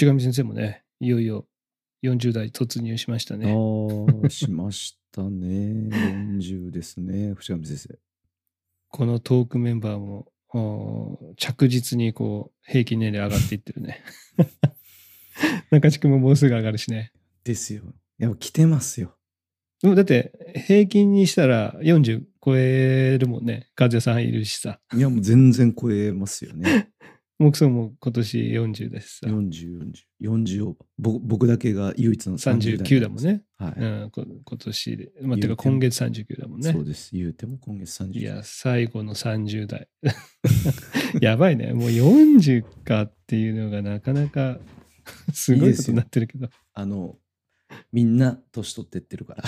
淵上先生もね、いよいよ40代突入しましたね。ああ、しましたね。40ですね、淵上先生。このトークメンバーもお着実にこう平均年齢上がっていってるね。中地君ももうすぐ上がるしね。ですよ。いや、来てますよ。でもだって平均にしたら40超えるもんね。和也さんいるしさ。いや、もう全然超えますよね。木も今年40ですさ。40、40、40オーバー。ぼ僕だけが唯一の30代39だもん。ね。はい。うん、こ今年で。まあ、てか今月39だもんねそう。です。言うても今月30いや、最後の30代。やばいね。もう40かっていうのがなかなかすごいことになってるけど。あの、みんな年取ってってるから。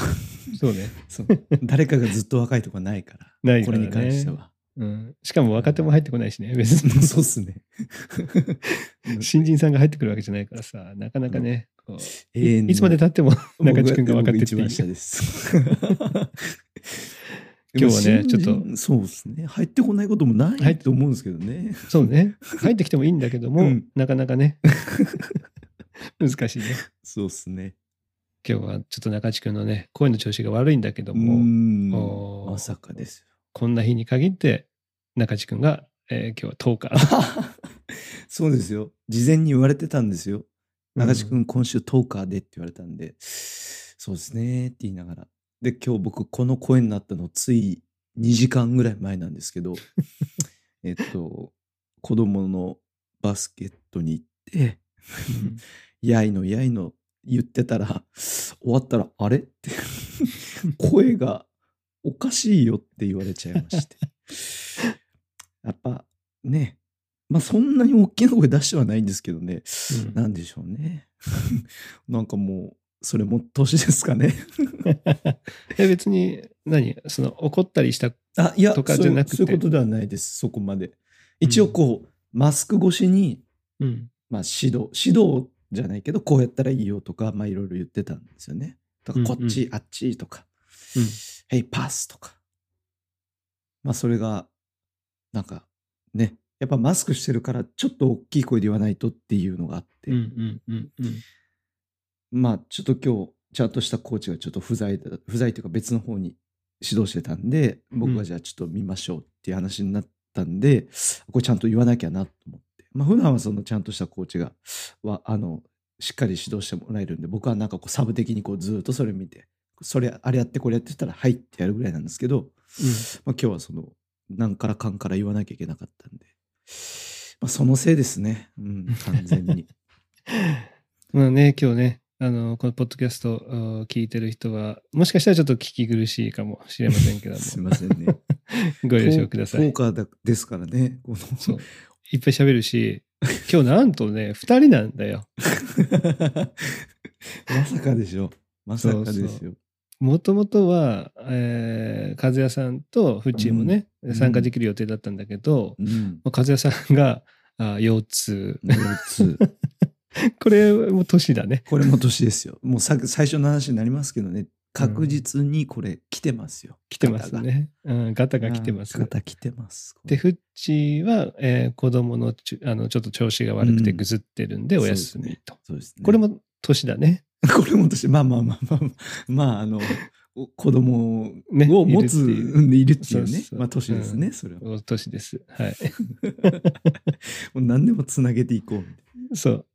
そうね。そう誰かがずっと若いとかないから。ないからねこれに関しては。うん、しかも若手も入ってこないしね。別に。そうっすね。新人さんが入ってくるわけじゃないからさ、なかなかね、こう永遠のいつまで経っても中地君が分かってっていい僕一番下です。今日はねちょっとそうですね。入ってこないこともな入っいと思うんですけどね。そうね。入ってきてもいいんだけども、うんなかなかね、難しいね。そうですね。今日はちょっと中地君のね、声の調子が悪いんだけどうも、まさかですよ。こんな日に限って中地君が、えー今日は10日。そうですよ。事前に言われてたんですよ。中地う君、今週10日でって言われたんで、そうですねって言いながら。で、今日僕、この声になったの、つい2時間ぐらい前なんですけど、えっと、子供のバスケットに行って、やいのやいの言ってたら、終わったら、あれ？って、声がおかしいよって言われちゃいまして。やっぱね、まあそんなに大きな声出してはないんですけどね、うん。なんでしょうね。なんかもう、それも年ですかね。え別に何？その怒ったりしたあ、いや、とかじゃなくて？そういうことではないです、そこまで。一応こう、マスク越しに、うん。まあ指導、指導じゃないけど、こうやったらいいよとか、まあいろいろ言ってたんですよね。だからこっち、うんあっちとか、うんヘイパスとか。まあそれが、なんかね、やっぱマスクしてるから、ちょっと大きい声で言わないとっていうのがあって、うんうんうんうんまあちょっと今日、ちゃんとしたコーチがちょっと不在だ、不在というか別の方に指導してたんで、僕がじゃあちょっと見ましょうっていう話になったんで、これちゃんと言わなきゃなと思って。まあ普段はそのちゃんとしたコーチが、は、あの、しっかり指導してもらえるんで、僕はなんかこうサブ的にこうずっとそれ見て、それ、あれやってこれやってたら、はいってやるぐらいなんですけど、まあ今日はその、なんからかんから言わなきゃいけなかったんで、まあそのせいですね。うん、完全に。まあね、今日ね、あの、このポッドキャストを聞いてる人は、もしかしたらちょっと聞き苦しいかもしれませんけども、すいませんね。ご了承ください。トーカーだですからね。このそう。いっぱい喋るし、今日なんとね、二人なんだよ。まさかでしょ。まさかですよ。もともとは、えー、和也さんとフッチーもね、うん参加できる予定だったんだけど、うん。まあ和也さんがあ腰痛。腰痛 これも年だね。これも年ですよ。もうさ最初の話になりますけどね、確実にこれ来てますよ。来てますね。うん、ガタが来てます。肩来てます。で、フッチーは、えー子供のちゅあのちょっと調子が悪くてうんぐずってるんでお休みと。そうですね。これ、も年だね。これも年、まあまあまあまあ、まあ、あの、お 子供ねを持つ、いるっているっていうそうね。まあ年ですね、うんそれは。お年です。はい。もう何でもつなげていこうそう。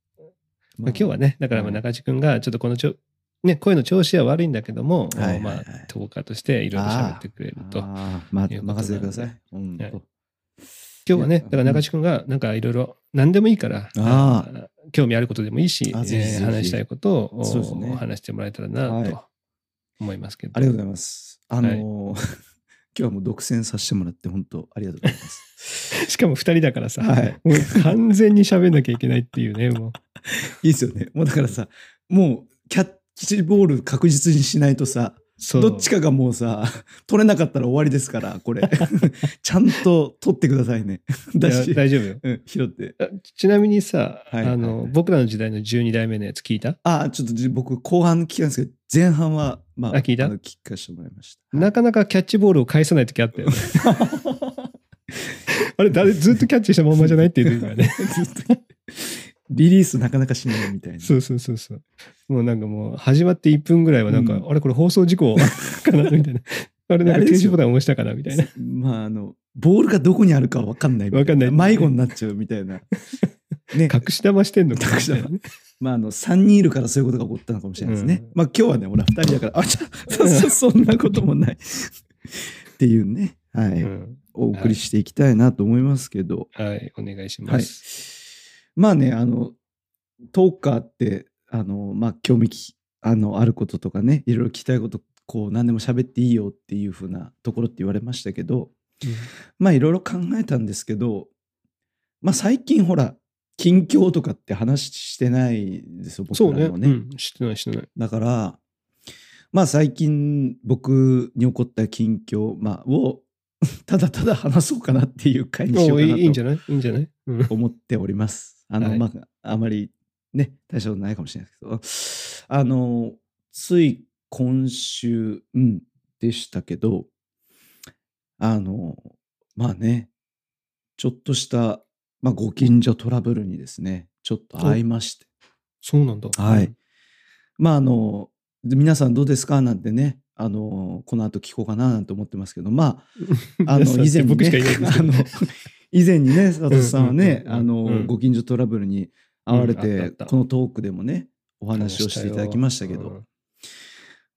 な。まあ、今日はね、だから中地君がちょっとこのちょ、ね、声の調子は悪いんだけども、はいはいはいまあ、10日としていろいろ喋ってくれると。今ああ、まあ、任せてください。うんはい日はね、だから中地君がなんかいろいろ何でもいいから、ああ興味あることでもいいし、あぜひ話したいことをね話してもらえたらなはいと思いますけど。ありがとうございます。あのー 今日はもう独占させてもらって本当ありがとうございます。しかも2人だからさ、はいもう完全に喋んなきゃいけないっていうね、もう。いいですよね。もうだからさ、もうキャッチボール確実にしないとさ、どっちかがもうさ、取れなかったら終わりですから、これ。ちゃんと取ってくださいね。大丈夫よ。うん、拾って。あちなみにさ、はいはいあの僕らの時代の12代目のやつ聞いた？あ、ちょっとじ僕後半聞かんですけど、前半は、まあ、あ聞いた？の聞かせてもらいました。なかなかキャッチボールを返さない時あったよね。あれ誰ずっとキャッチしたまんまじゃないっていう時がね。ずっとリリースなかなかしないみたいな。そうそうそうそう。もうなんかもう始まって1分ぐらいはなんか、うんあれこれ放送事故かなみたいな。あれなんか停止ボタン押したかなみたいな。まあ、あの、ボールがどこにあるかわかんないわかんない迷子になっちゃうみたいな。ね。隠し玉してんのか隠し玉まあ、あの、3人いるからそういうことが起こったのかもしれないですね。うんまあ、今日はね、俺は2人だから、あ、ちょそそんなこともない。っていうね、はい、うんお送りしていきたいなと思いますけど、はい、お願いしはいまあね、あの、トーカーって、あの、まあ、興味きあのあることとかね、いろいろ聞きたいこと、こう、何でも喋っていいよっていう風なところって言われましたけど、まあ、いろいろ考えたんですけど、まあ、最近ほら、近況とかって話してないですよ、僕そうね。らもね。うん、してないしてない。だから、まあ最近僕に起こった近況、まあ、を ただただ話そうかなっていう回にしようおいいいいんじかゃない？いいんじゃない？うんなと思っております。あの、はい。まあ、あまりね、大したことないかもしれないですけど、あの、つい今週、うん、でしたけど、あの、まあね、ちょっとした、まあ、ご近所トラブルにですね、ちょっと会いまして、そうなんだ。はい。まあ、あの、皆さんどうですか？なんてね、あの、この後聞こうかななんて思ってますけど、まあ、あの、以前に僕しかねいないんですけど。あの、以前にね、佐藤さんはね、うんうんうんうん。あの、うん。ご近所トラブルに遭われて、このトークでもね、お話をしていただきましたけど、うん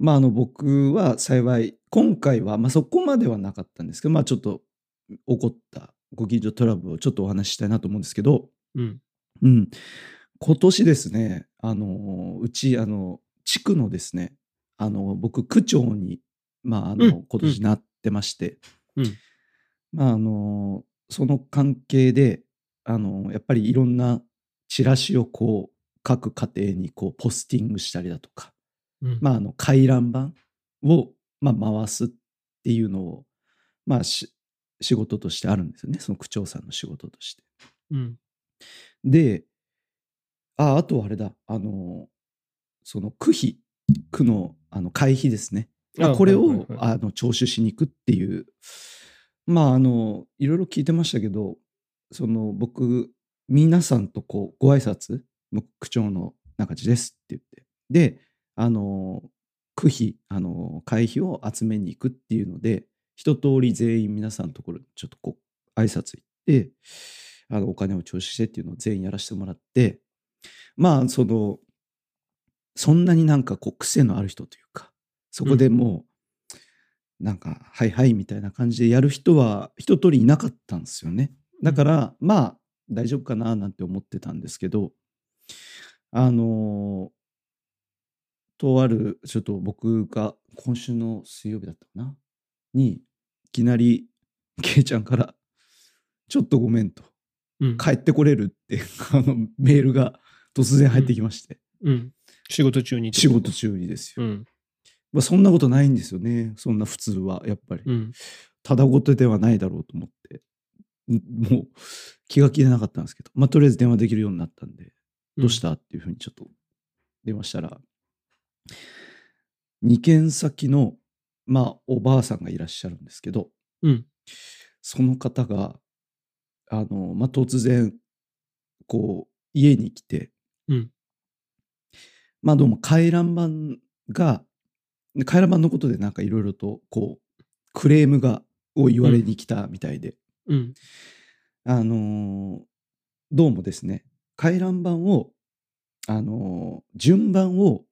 まあ、あの、僕は幸い、今回は、まあ、そこまではなかったんですけど、まあ、ちょっと起こったご近所トラブルをちょっとお話ししたいなと思うんですけど、うん。うん。今年ですね、あの、うち、あの、地区のですね、あの、僕、区長に、まあ、あの、うん。今年なってまして、うん。まあ、あの、その関係で、あの、やっぱりいろんなチラシをこう、各家庭にこう、ポスティングしたりだとか、うんまあ、あの、回覧板を、まあ、回すっていうのを、まあ、し仕事としてあるんですよね。その区長さんの仕事として。うん。で、あ、あとはあれだ、あの、その区費、区のあの会費ですね。あこれを、あの徴収しに行くっていう、まあ、あの、いろいろ聞いてましたけど、その僕、皆さんとこう、ご挨拶、も区長の中地ですって言って、で、あの、区費、あの、会費を集めに行くっていうので、一通り全員皆さんのところにちょっとこう、挨拶行って、あの、お金を徴収してっていうのを全員やらせてもらって、まあ、その、そんなになんかこう、癖のある人というか、そこでもう、なんか、はいはいみたいな感じでやる人は一通りいなかったんですよね。だから、まあ、大丈夫かななんて思ってたんですけど、あのとある、ちょっと僕が今週の水曜日だったかな？に、いきなり、ケイちゃんから、ちょっとごめんと、うん。帰ってこれるって、あの、メールが突然入ってきまして、うん。仕事中に。仕事。中にですよ。うん。まあ、そんなことないんですよね。そんな普通は、やっぱり。うん。ただごとではないだろうと思って、んもう気が気でなかったんですけど、まあ、とりあえず電話できるようになったんで、どうしたっていうふうにちょっと電話したら、2軒先の、まあ、おばあさんがいらっしゃるんですけど、うん。その方が、あの、まあ、突然、こう、家に来て、うんまあ、どうも回覧板が、回覧板のことでなんかいろいろと、こう、クレームが、を言われに来たみたいで、うん。あのーどうもですね、回覧板を、あのー順番を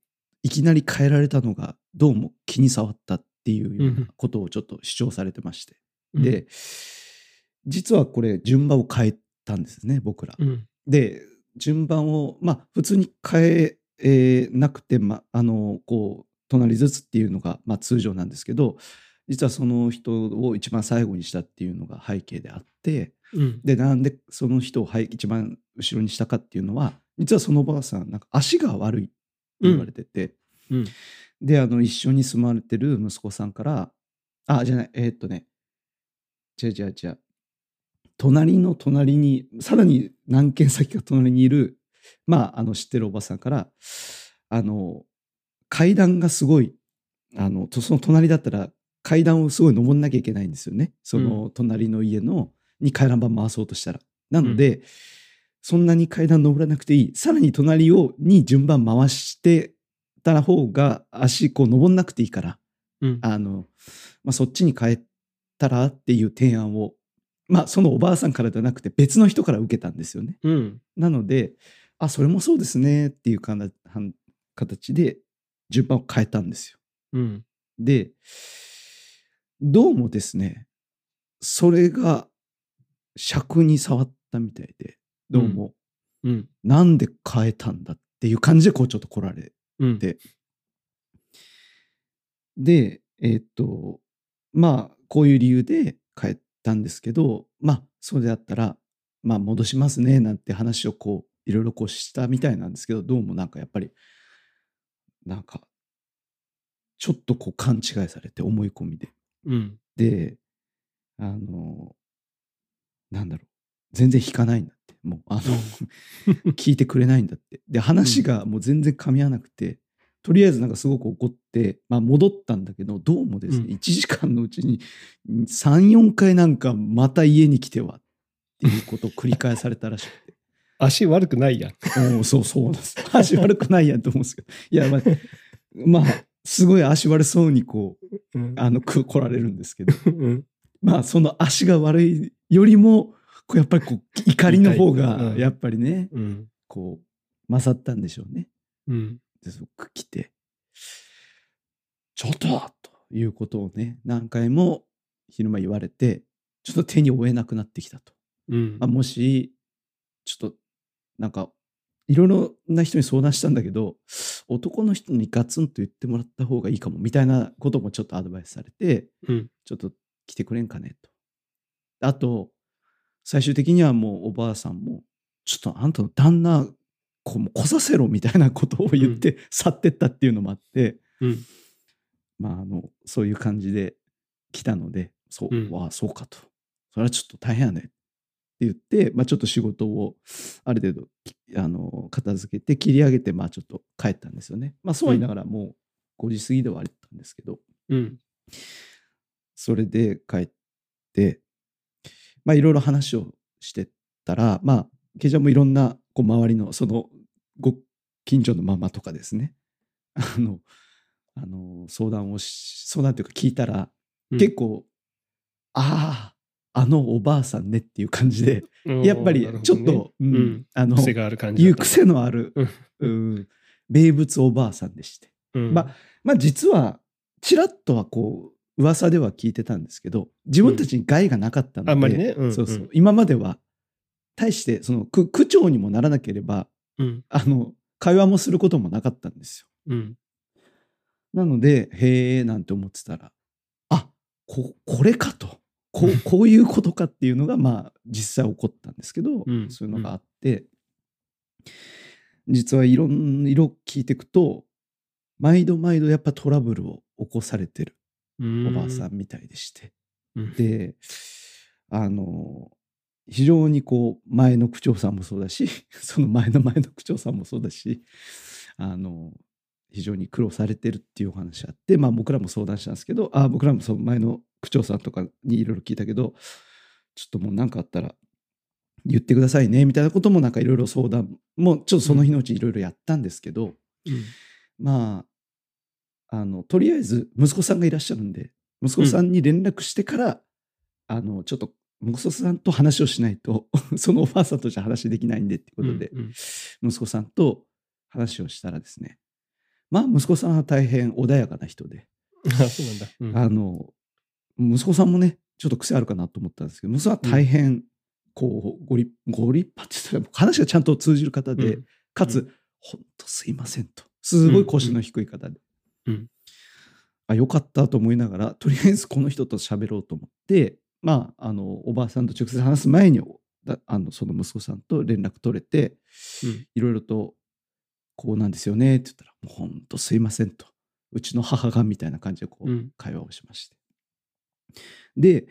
いきなり変えられたのが、どうも気に障ったっていうようなことをちょっと主張されてまして。うん、で、実はこれ、順番を変えたんですね、僕ら。うん。で、順番を、まあ、普通に変ええーなくて、ま、あの、こう、隣ずつっていうのが、まあ、通常なんですけど、実はその人を一番最後にしたっていうのが背景であって、うん。で、なんでその人をはい一番後ろにしたかっていうのは、実はそのおばあさん、なんか足が悪いって言われてて、うん。で、あの、一緒に住まれてる息子さんから、あ、じゃない、えーっとね、違う違う違う、隣の隣に、さらに何軒先か隣にいる、まあ、あの、知ってるおばさんから、あの、階段がすごい、あの、とその隣だったら階段をすごい登んなきゃいけないんですよね。その隣の家の、に回覧板回そうとしたら。なので、そんなに階段登らなくていい。さらに隣を、に順番回してた方が、足こう登んなくていいから、うん。あの、まあ、そっちに変えたらっていう提案を、まあ、そのおばあさんからじゃなくて別の人から受けたんですよね。うん。なので、あ、それもそうですねっていう形で順番を変えたんですよ。うん。で、どうもですね、それが尺に触ったみたいで、どうも、うん。なんで変えたんだっていう感じでこうちょっと来られうん。でで、えーっと、まあ、こういう理由で帰ったんですけど、まあ、そうであったら、まあ、戻しますね、なんて話をこう、いろいろこうしたみたいなんですけど、どうもなんかやっぱり、なんか、ちょっとこう勘違いされて、思い込みで。うん。で、あの、なんだろう、全然弾かないんだって。もう、あの、聞いてくれないんだって。で、話がもう全然噛み合わなくて、とりあえずなんかすごく怒って、まあ戻ったんだけど、どうもですね、うん1時間のうちに3、4回なんかまた家に来てはっていうことを繰り返されたらしくて。足悪くないやん。おーそうそうです。足悪くないやんと思うんですけど。いや、まあ、まあ、すごい足悪そうにこう、うん。あの、く来られるんですけど、うん。まあ、その足が悪いよりも、こうやっぱりこう、怒りの方が、うんやっぱりね、うん。こう、勝ったんでしょうね。うん。で、そく来て、ちょっとということをね、何回も昼間言われて、ちょっと手に負えなくなってきたと。うんまあ、。もし、ちょっと、なんか、いろいろな人に相談したんだけど、男の人にガツンと言ってもらった方がいいかも、みたいなこともちょっとアドバイスされて、うん。ちょっと来てくれんかねと。あと、最終的にはもうおばあさんも、ちょっとあんたの旦那、こうもう来させろみたいなことを言って去ってったっていうのもあって、うん。まあ、あの、そういう感じで来たので、そう、うんわあ、そうかと。それはちょっと大変やね言って、まあ、ちょっと仕事をある程度、きあの、片付けて、切り上げて、まあ、ちょっと帰ったんですよね。まあ、そうは言いながら、もう5時過ぎではあったんですけど、うん。それで帰って、まあ、いろいろ話をしてたら、まあ、ケイちゃんもいろんな、こう、周りの、その、ご近所のママとかですね、あの、あの、相談をし、相談というか聞いたら、うん結構、ああ、あのおばあさんねっていう感じで、やっぱりちょっと、うんうんあの、癖がある感じう癖のある、うん、名物おばあさんでして。うん。まあ、まあ実は、ちらっとはこう、噂では聞いてたんですけど、自分たちに害がなかったので、あんまりねうんそうそうう。今までは、対して、その、区区長にもならなければ、うん。あの、会話もすることもなかったんですよ。うん。なので、へえ、なんて思ってたら、あ、こ、これかと。こう、こういうことかっていうのが、まあ、実際起こったんですけど、うんそういうのがあって、実はいろんな色聞いていくと、毎度毎度やっぱトラブルを起こされてるおばあさんみたいでして。うん。で、あの、非常にこう、前の区長さんもそうだし、その前の前の区長さんもそうだし、あの、非常に苦労されてるっていうお話あって、まあ僕らも相談したんですけど、あ僕らもその前の区長さんとかにいろいろ聞いたけど、ちょっともう何かあったら言ってくださいね、みたいなこともなんかいろいろ相談も、ちょっとその日のうちいろいろやったんですけど、うんまあ、あの、とりあえず息子さんがいらっしゃるんで、息子さんに連絡してから、あの、ちょっと息子さんと話をしないと、そのおばあさんとじゃ話できないんでってことで、うんうん息子さんと話をしたらですね、まあ、息子さんは大変穏やかな人で、あ、そうなんだ。うんあの、息子さんもね、ちょっと癖あるかなと思ったんですけど、息子は大変、こう、ご立ご立派って言ったら、話がちゃんと通じる方で、うんかつ、うほんとすいませんと。すごい腰の低い方で。うんあ、よかったと思いながら、とりあえずこの人と喋ろうと思って、まあ、あの、おばあさんと直接話す前に、だあのその息子さんと連絡取れて、うんいろいろと、こうなんですよねって言ったら、もうほんとすいませんと。うちの母がみたいな感じでこう、うん会話をしまして。で、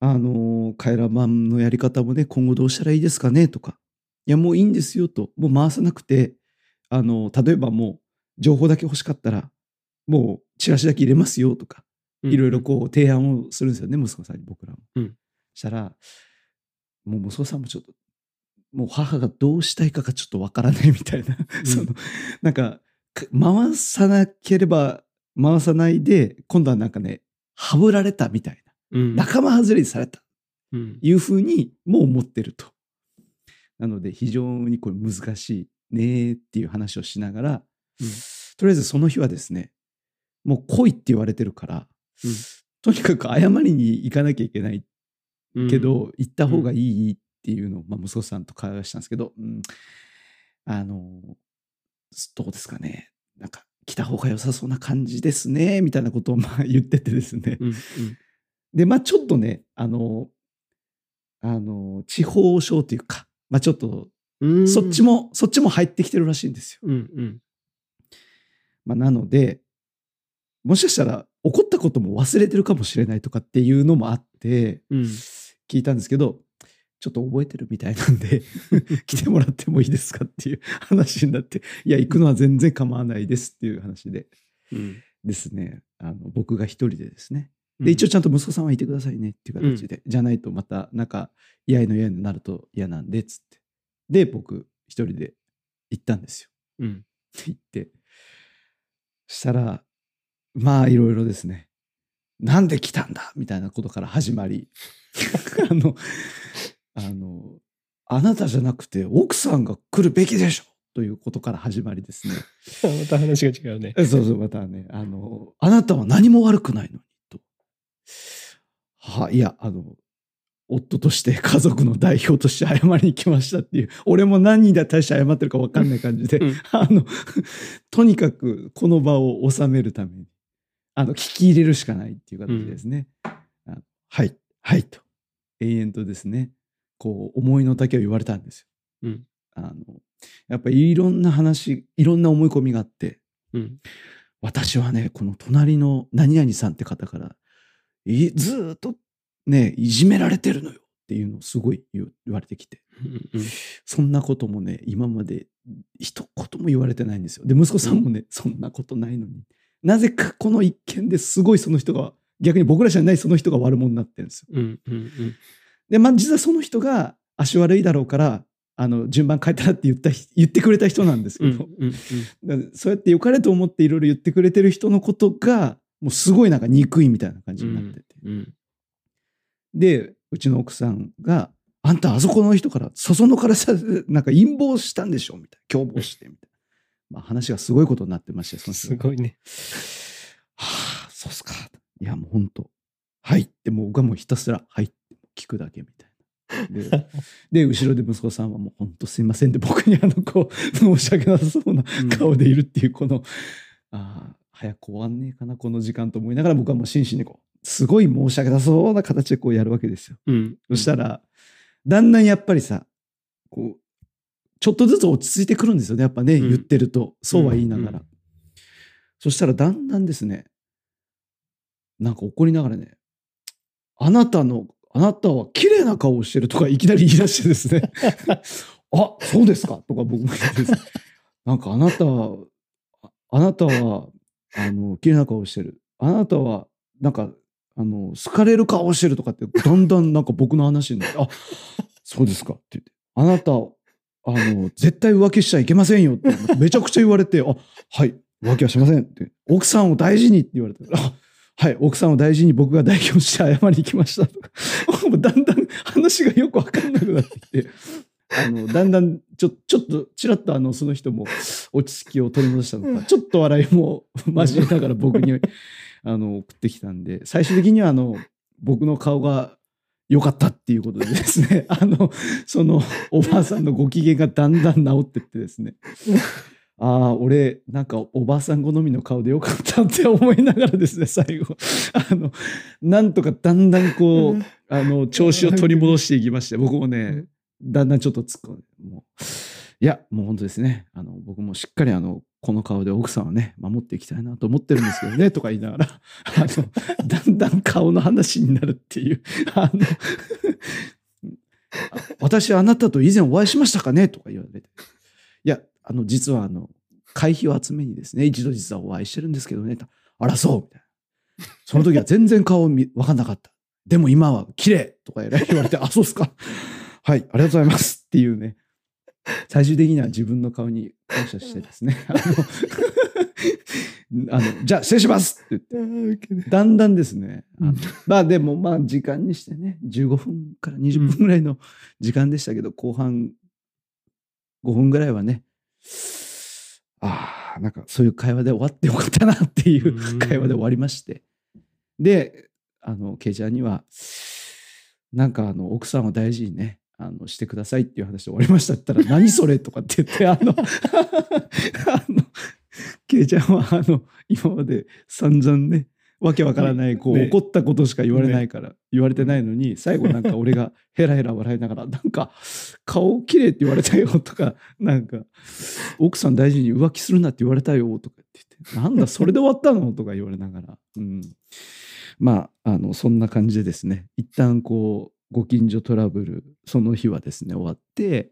あの、回覧板のやり方もね、今後どうしたらいいですかねとか、いや、もういいんですよと、もう回さなくて、あの、例えばもう、情報だけ欲しかったら、もうチラシだけ入れますよとか、いろいろこう提案をするんですよね、息子さんに僕らも。うん。したら、もう息子さんもちょっと、もう母がどうしたいかがちょっとわからない みたいな、そのなんかか回さなければ回さないで今度はなんかねはぶられたみたいうん。な仲間外れにされた。うん。いうふうにもう思ってると。なので非常にこれ難しいねっていう話をしながら、うん。とりあえずその日はですねもう来いって言われてるから、うん。とにかく謝りに行かなきゃいけないうん。けど、行った方がいいっていうのを、まあ、息子さんと会話したんですけど、うん、あのどうですかね。なんか来た方が良さそうな感じですねみたいなことをまあ言っててですね、うんでまあちょっとねあのあの地方症というか、まあ、ちょっとうん。そっちも、そっちも入ってきてるらしいんですよ。うんうん。まあ、なのでもしかしたら怒ったことも忘れてるかもしれないとかっていうのもあってうん。聞いたんですけどちょっと覚えてるみたいなんで 来てもらってもいいですかっていう話になっていや行くのは全然構わないですっていう話でうんですね。あの僕が一人でですね。で一応ちゃんと息子さんはいてくださいねっていう形で、じゃないとまたなんか嫌いの嫌になると嫌なんでっつって。で僕一人で行ったんですよ。うん。行って。そしたらまあいろいろですね。なんで来たんだみたいなことから始まり。あのあのあなたじゃなくて奥さんが来るべきでしょということから始まりですね また話が違うね。えそうそう、またね、あの、あなたは何も悪くないのに、と。は、いや、あの、夫として家族の代表として謝りに来ましたっていう、俺も何人で対して謝ってるか分かんない感じで、うん あの、とにかくこの場を収めるために、あの、聞き入れるしかないっていう形ですね。あはい、はい、と。永遠とですね、こう、思いの丈を言われたんですよ。うん。あの、やっぱりいろんな話、いろんな思い込みがあって、うん。私はね、この隣の何々さんって方から、いずーっとね、いじめられてるのよっていうのをすごい言われてきて、うんそんなこともね、今まで一言も言われてないんですよ。で、息子さんもね、そんなことないのに、なぜかこの一件ですごいその人が、逆に僕らじゃないその人が悪者になってるんですよ。うんうんで、まあ実はその人が足悪いだろうから、あの、順番変えたらって言った人、言ってくれた人なんですけど、うんうんだからそうやって良かれと思っていろいろ言ってくれてる人のことがもうすごいなんか憎いみたいな感じになってて、うんでうちの奥さんが「あんたあそこの人からそそのからさなんか陰謀したんでしょ」みたいな。共謀してみたいな、まあ、話がすごいことになってましてそのすごいね。はあそうっすか。いやもう本当はいってもう僕はもうひたすら「はい」って聞くだけみたいな。でで後ろで息子さんはもう本当すいませんって僕にあのこう申し訳なさそうな顔でいるっていうこの、ああ早く終わんねえかなこの時間と思いながら僕はもう真摯にこうすごい申し訳なさそうな形でこうやるわけですよ。うん。そしたらだんだんやっぱりさこうちょっとずつ落ち着いてくるんですよねやっぱね、うん。言ってると。そうは言いながら、うん。そしたらだんだんですねなんか怒りながらねあなたのあなたは綺麗な顔をしてるとかいきなり言い出してですね。あそうですかとか僕も言ってですね。なんかあなたはああなたはあの綺麗な顔をしてる。あなたはなんかあの好かれる顔をしてるとかってだんだんなんか僕の話になってあそうですかって言って。あなたあの絶対浮気しちゃいけませんよってめちゃくちゃ言われてあはい浮気はしませんって。奥さんを大事にって言われてあはい奥さんを大事に僕が代表して謝りに来ましたとか。もうだんだん話がよく分かんなくなってきて。あのだんだんちょちょっとちらっとあのその人も落ち着きを取り戻したのか。ちょっと笑いも交えながら僕に あの送ってきたんで。最終的にはあの僕の顔が良かったっていうことでですね。あのそのおばあさんのご機嫌がだんだん治ってってですね ああ俺なんかおばあさん好みの顔でよかったって思いながらですね最後。あのなんとかだんだんこうあの調子を取り戻していきまして僕もねだんだんちょっと突っ込んでもういやもう本当ですね。あの僕もしっかりあのこの顔で奥さんはね守っていきたいなと思ってるんですけどね とか言いながらあのだんだん顔の話になるっていうあの あ私あなたと以前お会いしましたかね？とか言われて。いやあの実はあの会費を集めにですね一度実はお会いしてるんですけどねとあらそうみたいな。その時は全然顔見分かんなかった。でも今は綺麗とか言われてあそうっすか。はいありがとうございますっていうね。最終的には自分の顔に感謝してですね、あの、あのじゃあ失礼しますって言って、だんだんですね、あのうん。まあでもまあ時間にしてね、15分から20分ぐらいの時間でしたけど、後半5分ぐらいはね、ああ、なんかそういう会話で終わってよかったなっていううん会話で終わりまして。で、あの、ケイちゃんには、なんかあの、奥さんを大事にね、あの、してくださいっていう話で終わりましたって言ったら、何それとかって言って、あの、あの、ケイちゃんはあの、今まで散々ね、わけわからない、こう、ね。怒ったことしか言われないから、言われてないのに、最後なんか俺が ヘラヘラ笑いながら、なんか、顔綺麗って言われたよとか、なんか、奥さん大事に浮気するなって言われたよとかって言って、なんだ、それで終わったのとか言われながら、うん。まあ、あの、そんな感じでですね、一旦こう、ご近所トラブル、その日はですね、終わって、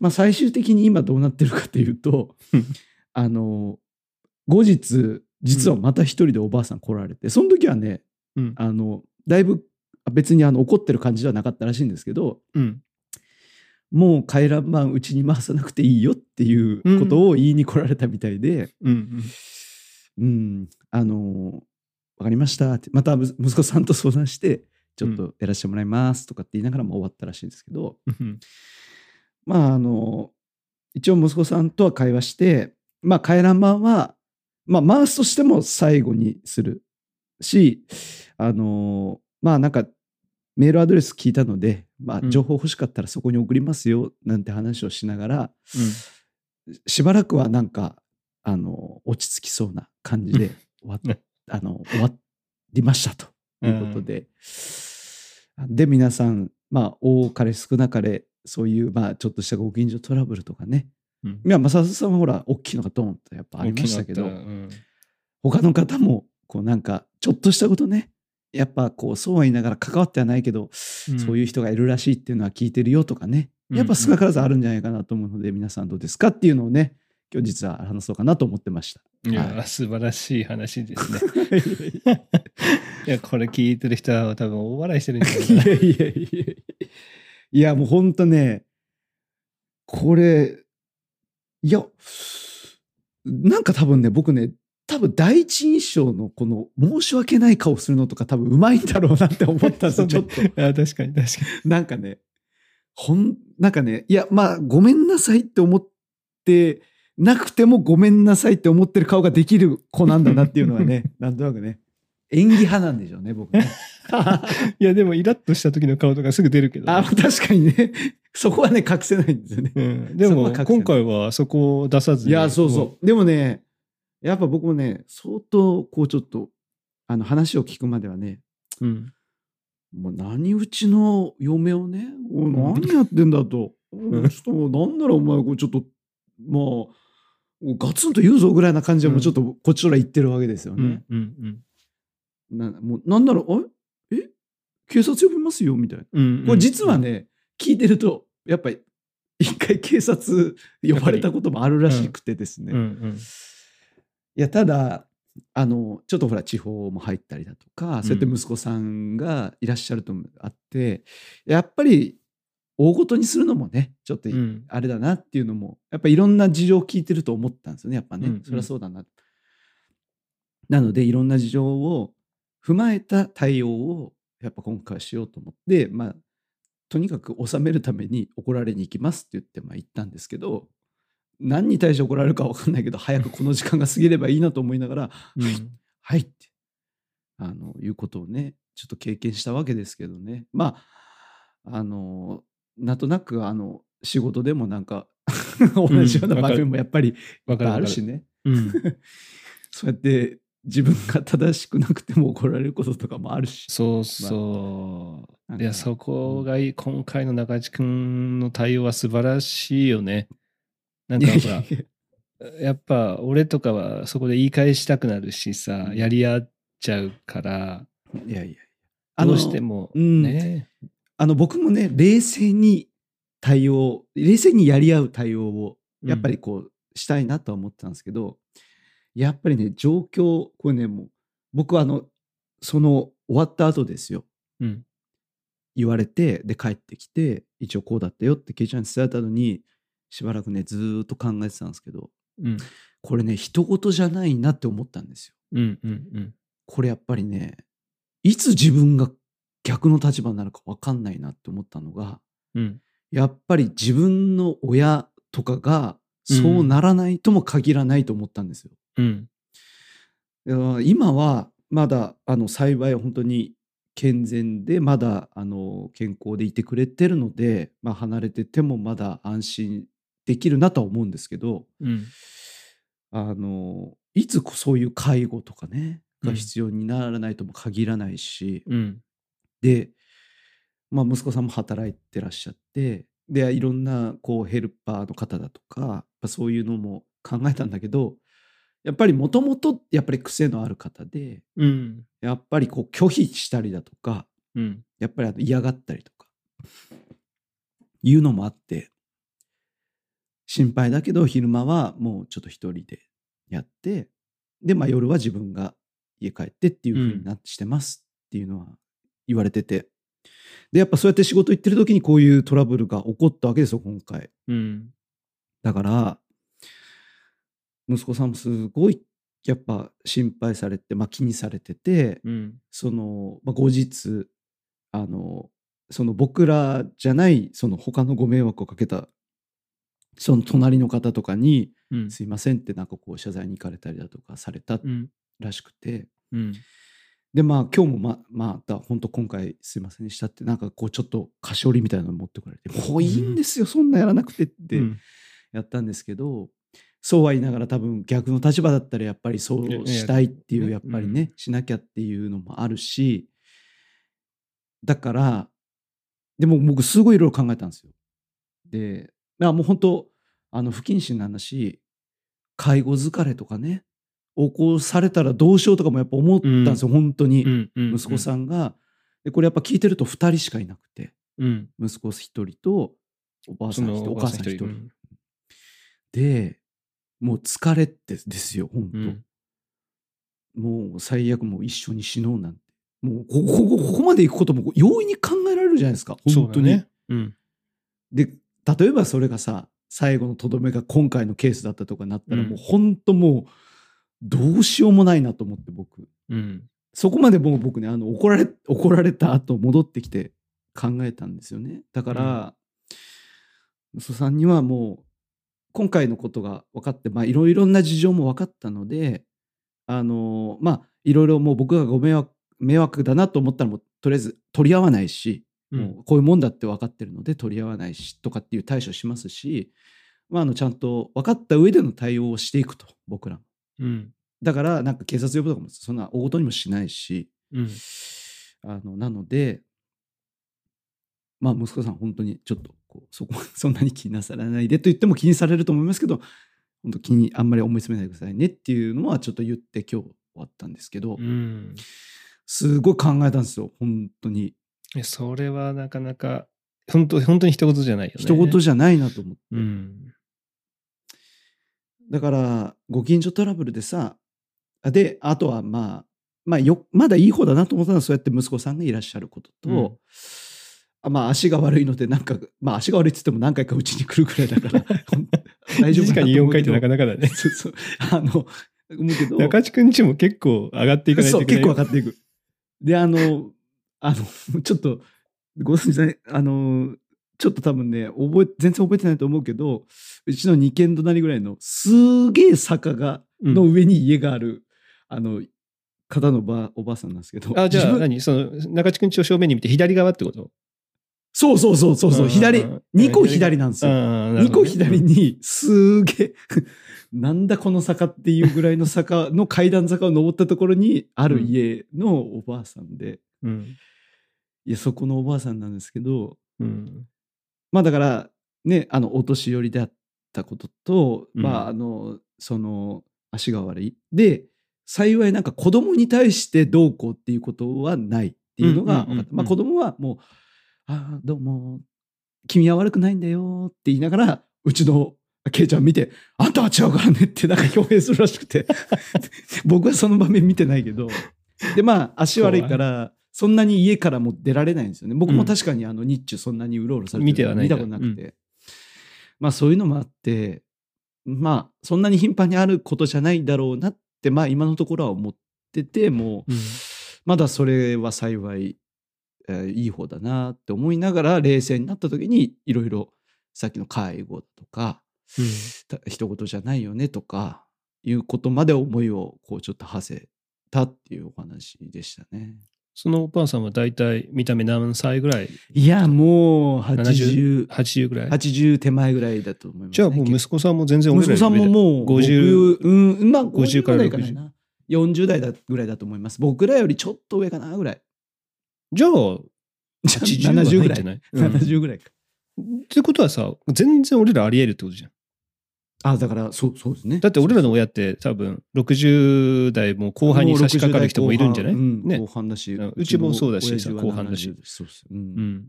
まあ、最終的に今どうなってるかというとうん、あの、後日、実はまた一人でおばあさん来られて、その時はね、うん。あの、だいぶ別にあの怒ってる感じではなかったらしいんですけど、うん。もう回覧板うちに回さなくていいよっていうことを言いに来られたみたいで、うん。うん、あの、わかりましたって、またむ息子さんと相談して、ちょっとやらせてもらいますとかって言いながらも終わったらしいんですけど、うん。まあ、あの、一応息子さんとは会話して、まあ、回覧板は、まあ、回すとしても最後にするし、あの、まあ、なんか、メールアドレス聞いたので、まあ、うん。情報欲しかったらそこに送りますよ、なんて話をしながら、しばらくはなんか、あの、落ち着きそうな感じで終わ あの終わりましたということで、で、皆さん、まあ、多かれ少なかれ、そういう、まあ、ちょっとしたご近所トラブルとかね、うん。いや、正里さんはほら、大きいのがドンとやっぱありましたけど、うん他の方も、こうなんか、ちょっとしたことね、やっぱこう、そうは言いながら関わってはないけど、そういう人がいるらしいっていうのは聞いてるよとかね、やっぱ少なからずあるんじゃないかなと思うので、皆さんどうですかっていうのをね、今日実は話そうかなと思ってました。いや、は素晴らしい話ですね。いや、これ聞いてる人は多分大笑いしてるんじゃないかな。いやいやいやいや、もうほんとね、これ、いや、なんか多分ね、僕ね、多分第一印象のこの申し訳ない顔するのとか多分うまいんだろうなって思ったんですよ、ちょっと。あ確かに確かなんかね、ほん、なんかね、いや、まあ、ごめんなさいって思ってなくてもごめんなさいって思ってる顔ができる子なんだなっていうのはね、なんとなくね、演技派なんでしょうね、僕ね。に。いや、でもイラッとした時の顔とかすぐ出るけどね、あ、確かにね、そこはね、隠せないんですよね。うん、でも今回はそこを出さずに。いや、そうそう。でもね、やっぱ僕もね、相当、こうちょっと、あの話を聞くまではね、う。うん。もう何うちの嫁をね、おい何やってんだと。んちょっとなんならお前、こうちょっと、まあ、ガツンと言うぞぐらいな感じでもうちょっとこっちとら言ってるわけですようんね。うんなもうなんなら、あれ？え警察呼びますよみたいな。うんうん。これ実はね、聞いてると、やっぱり一回警察呼ばれたこともあるらしくてですね。うんうん。いや、ただ、あの、ちょっとほら、地方も入ったりだとか、そうやって息子さんがいらっしゃるともあって、やっぱり、大ごとにするのもね、ちょっとあれだなっていうのも、やっぱいろんな事情を聞いてると思ったんですよね、やっぱね。うんうんそりゃそうだな。なので、いろんな事情を踏まえた対応を、やっぱ今回はしようと思って、まあ、とにかく収めるために怒られに行きますって言って、まあ、言ったんですけど、何に対して怒られるか分かんないけど、早くこの時間が過ぎればいいなと思いながら、うんはいって、あの、いうことをね、ちょっと経験したわけですけどね。まあ、あの、なんとなく、あの、仕事でもなんか、同じような場面もやっぱりあるしね。うん。そうやって自分が正しくなくても怒られることとかもあるし。そうそう。なんかいや、そこが。今回の中地君の対応は素晴らしいよね。なんかほら、やっぱ俺とかはそこで言い返したくなるしさ、うんやり合っちゃうから、いやいや。どうしてもうんね。あの僕もね冷静に対応冷静にやり合う対応をやっぱりこうしたいなとは思ってたんですけど、やっぱりね状況これねもう僕はあのその終わった後ですようん。言われてで帰ってきて一応こうだったよってケイちゃんに伝えたのにしばらくねずーっと考えてたんですけどうん。これね人事じゃないなって思ったんですよ。うんうんうん。これやっぱりねいつ自分が逆の立場になるか分かんないなって思ったのがうん。やっぱり自分の親とかがそうならないとも限らないと思ったんですよ。うん。今はまだあの幸い本当に健全でまだあの健康でいてくれてるので、まあ、離れててもまだ安心できるなとは思うんですけどうん。あのいつそういう介護とかねうんが必要にならないとも限らないし、うん。で、まあ、息子さんも働いてらっしゃってでいろんなこうヘルパーの方だとかそういうのも考えたんだけどやっぱりもともとやっぱり癖のある方でうん。やっぱりこう拒否したりだとかうん。やっぱりあの嫌がったりとかいうのもあって心配だけど昼間はもうちょっと一人でやってで、まあ、夜は自分が家帰ってっていう風になってしてますっていうのは言われててでやっぱそうやって仕事行ってる時にこういうトラブルが起こったわけですよ今回うん。だから息子さんもすごいやっぱ心配されて、まあ、気にされててうん。その、まあ、後日あのその僕らじゃないその他のご迷惑をかけたその隣の方とかに「うん。すいません」ってなんかこう謝罪に行かれたりだとかされたうん。らしくてうん。でまあ今日もままた本当今回すいませんでしたってなんかこうちょっと菓子折りみたいなの持ってこられて「もういいんですよそんなやらなくて」ってうんやったんですけど、そうは言いながら多分逆の立場だったらやっぱりそうしたいっていういやっぱりね、うんしなきゃっていうのもあるしだからでも僕すごいいろいろ考えたんですよ。でまあもう本当あの不謹慎な話介護疲れとかね起こされたらどうしようとかもやっぱ思ったんですよ、本当に。息子さんがでこれやっぱ聞いてると2人しかいなくてうん。息子1人とおばあさん1人お母さん1人。うんでもう疲れてですよ本当、うん。もう最悪もう一緒に死のうなんてもうここここまで行くことも容易に考えられるじゃないですか本当に、だね。うん。で例えばそれがさ最後のとどめが今回のケースだったとかなったら、うんもう本当もうどうしようもないなと思って僕うん。そこまでもう僕ねあの怒られ怒られた後戻ってきて考えたんですよねだから、息子さんにはもう今回のことが分かってまあいろいろな事情も分かったのであのまあいろいろもう僕がご迷惑迷惑だなと思ったらもうとりあえず取り合わないし、うんもうこういうもんだって分かってるので取り合わないしとかっていう対処しますし、まあ、あのちゃんと分かった上での対応をしていくと僕らもうん。だからなんか警察呼ぶとかもそんな大事にもしないしうん。あのなのでまあ息子さん本当にちょっとこうそこ そんなに気になさらないでと言っても気にされると思いますけど本当気にあんまり思い詰めないでくださいねっていうのはちょっと言って今日終わったんですけど、うん。すごい考えたんですよ本当にえそれはなかなか、本当本当に一言じゃないよね。一言じゃないなと思って、うん。だからご近所トラブルでさあであとはまあまあよまだいい方だなと思ったのはそうやって息子さんがいらっしゃることと、うまあ足が悪いのでなんかまあ足が悪いっつっても何回かうちに来るくらいだから 大丈1時間に4回ってなかなかだね。そうそう。あの思うけど。中地くんちも結構上がっていかないとそいうけない。よ。結構上がっていく。であのあの ちょっとごめんなさいあのちょっと多分ね覚え全然覚えてないと思うけどうちの2軒隣ぐらいのすげえ坂がうん。の上に家がある、あの方のばおばあさんなんですけど。あ、じゃあ何？その中地くんちを正面に見て左側ってこと？そうそうそうそうそう。うん左うん。2個左なんですよ、2 2個左にすげえなんだこの坂っていうぐらいの坂の階段坂を登ったところにある家のおばあさんで、うん。いやそこのおばあさんなんですけどうん。まあだからねあのお年寄りであったことと、うん。まああのその足が悪い。で幸いなんか子供に対してどうこうっていうことはないっていうのが分かった、子供はもう「ああどうも君は悪くないんだよ」って言いながらうちのケイちゃん見て「あんたは違うからね」ってなんか表現するらしくて。僕はその場面見てないけど。でまあ足悪いからそんなに家からも出られないんですよね。僕も確かにあの日中そんなにうろうろされてる見てはないんだ見たことなくて、まあそういうのもあって、まあそんなに頻繁にあることじゃないだろうなって、まあ今のところは思ってて、もううん。まだそれは幸い、えーいい方だなって思いながら冷静になった時にいろいろさっきの介護とか、うんた人事じゃないよねとかいうことまで思いをこうちょっと馳せたっていうお話でしたね。そのお母さんは大体見た目何歳ぐらい？いやもう80 ?80 ぐらい？80手前ぐらいだと思います、ね。じゃあもう息子さんも全然息子さんももう50 50うんまあ50 50からぐらいかな40代だぐらいだと思います僕らよりちょっと上かなぐらいじゃあ、80はない70ぐらい？んじゃない、うん。っ70ぐらいか。てことはさ、全然俺らあり得るってことじゃん。あだからそうそうですね。だって俺らの親って多分60代も後半に差し掛かる人もいるんじゃない、もう60代後半,、ね。うん、後半だしうちもそうだし後半だし。70です。そうです、うん。うん。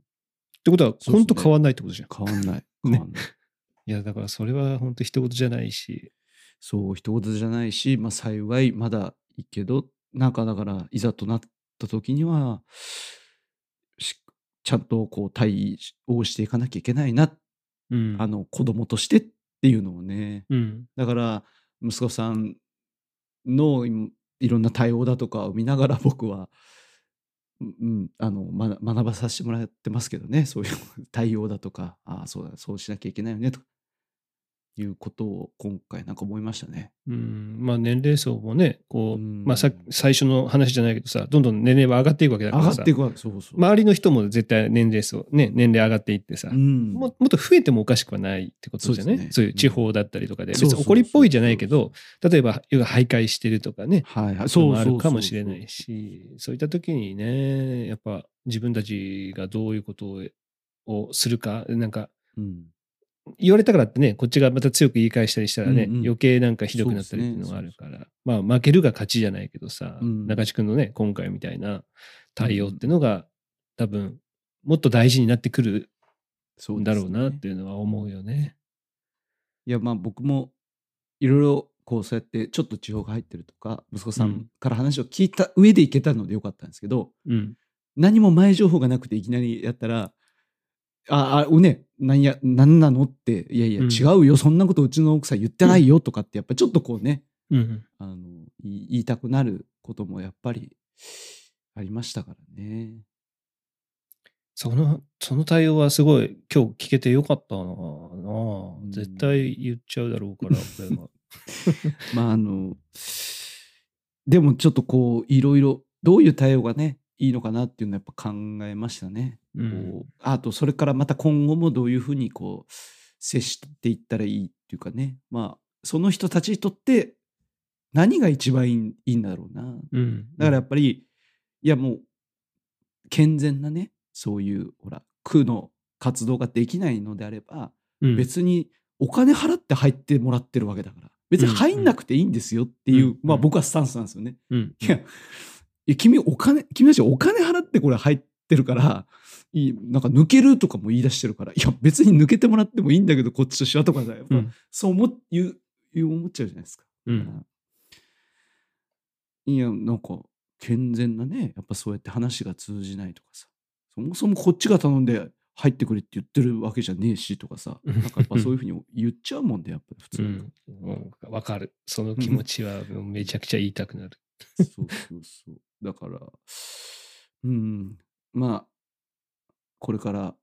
ってことは、ね本当変わんないってことじゃん。変わんない。変わんない、いや、だからそれは本当一言じゃないし。そう一言じゃないし、まあ、幸いまだいいけどなんかだからいざとなった時にはしちゃんとこう対応していかなきゃいけないな、うん。あの子供としてっていうのをねうん。だから息子さんのいいろんな対応だとかを見ながら僕は、うんうん、あのま学ばさせてもらってますけどねそういう 対応だとかああそうだそうしなきゃいけないよねということを今回なんか思いましたね。うん、まあ年齢層もね、こう、うん。まあさ最初の話じゃないけどさ、どんどん年齢は上がっていくわけだからさ。上がってい、くわけそうそう。周りの人も絶対年齢層、ね、年齢上がっていってさ、うん。ももっと増えてもおかしくはないってことじゃね？そうそういう地方だったりとかで、うそうに怒りっぽいじゃないけど、例えば、要は徘徊してるとかね、はいはい、そうあるかもしれないし、そういった時にね、やっぱ自分たちがどういうことををするか、なんか、うん言われたからってね、こっちがまた強く言い返したりしたらね、うんうん。余計なんかひどくなったりっていうのがあるから、まあ負けるが勝ちじゃないけどさ、うん。中地君のね、今回みたいな対応っていうのが、多分、もっと大事になってくるんだろうなっていうのは思うよね。いやまあ僕もいろいろこうそうやってちょっと地方が入ってるとか息子さうんん。から話を聞いた上で行けたのでよかったんですけど、うん。何も前情報がなくていきなりやったらああね。なんやなんなのって。いやいやうん。違うよ、そんなことうちの奥さん言ってないよ。とかってやっぱちょっとこうね。うん。あの言いたくなることもやっぱりありましたからね。その、その対応はすごい今日聞けてよかったな。なん。絶対言っちゃうだろうから。まああのでもちょっとこういろいろどういう対応がねいいのかなっていうのはやっぱ考えましたね。うんこうあとそれからまた今後もどういうふうにこう接していったらいいっていうかねまあその人たちにとって何が一番いいんだろうなうん。だからやっぱりいやもう健全なねそういうほら区の活動ができないのであればうん、別にお金払って入ってもらってるわけだから別に入んなくていいんですよっていう、うんまあ僕はスタンスなんですよね。うん。いや、いや君お金、君たちお金払ってこれ入ってるから、いいなんか抜けるとかも言い出してるから、いや別に抜けてもらってもいいんだけど、こっちとしてはとかだよ。うんそう思っ言う思っちゃうじゃないですか。うんいや、なんか健全なね、やっぱそうやって話が通じないとかさ、そもそもこっちが頼んで入ってくれって言ってるわけじゃねえしとかさ、なんかやっぱそういうふうに言っちゃうもんで、やっぱり普通に。うん。わかる。その気持ちはめちゃくちゃ言いたくなる。そうそうそう。だから、うん、まあ、これから、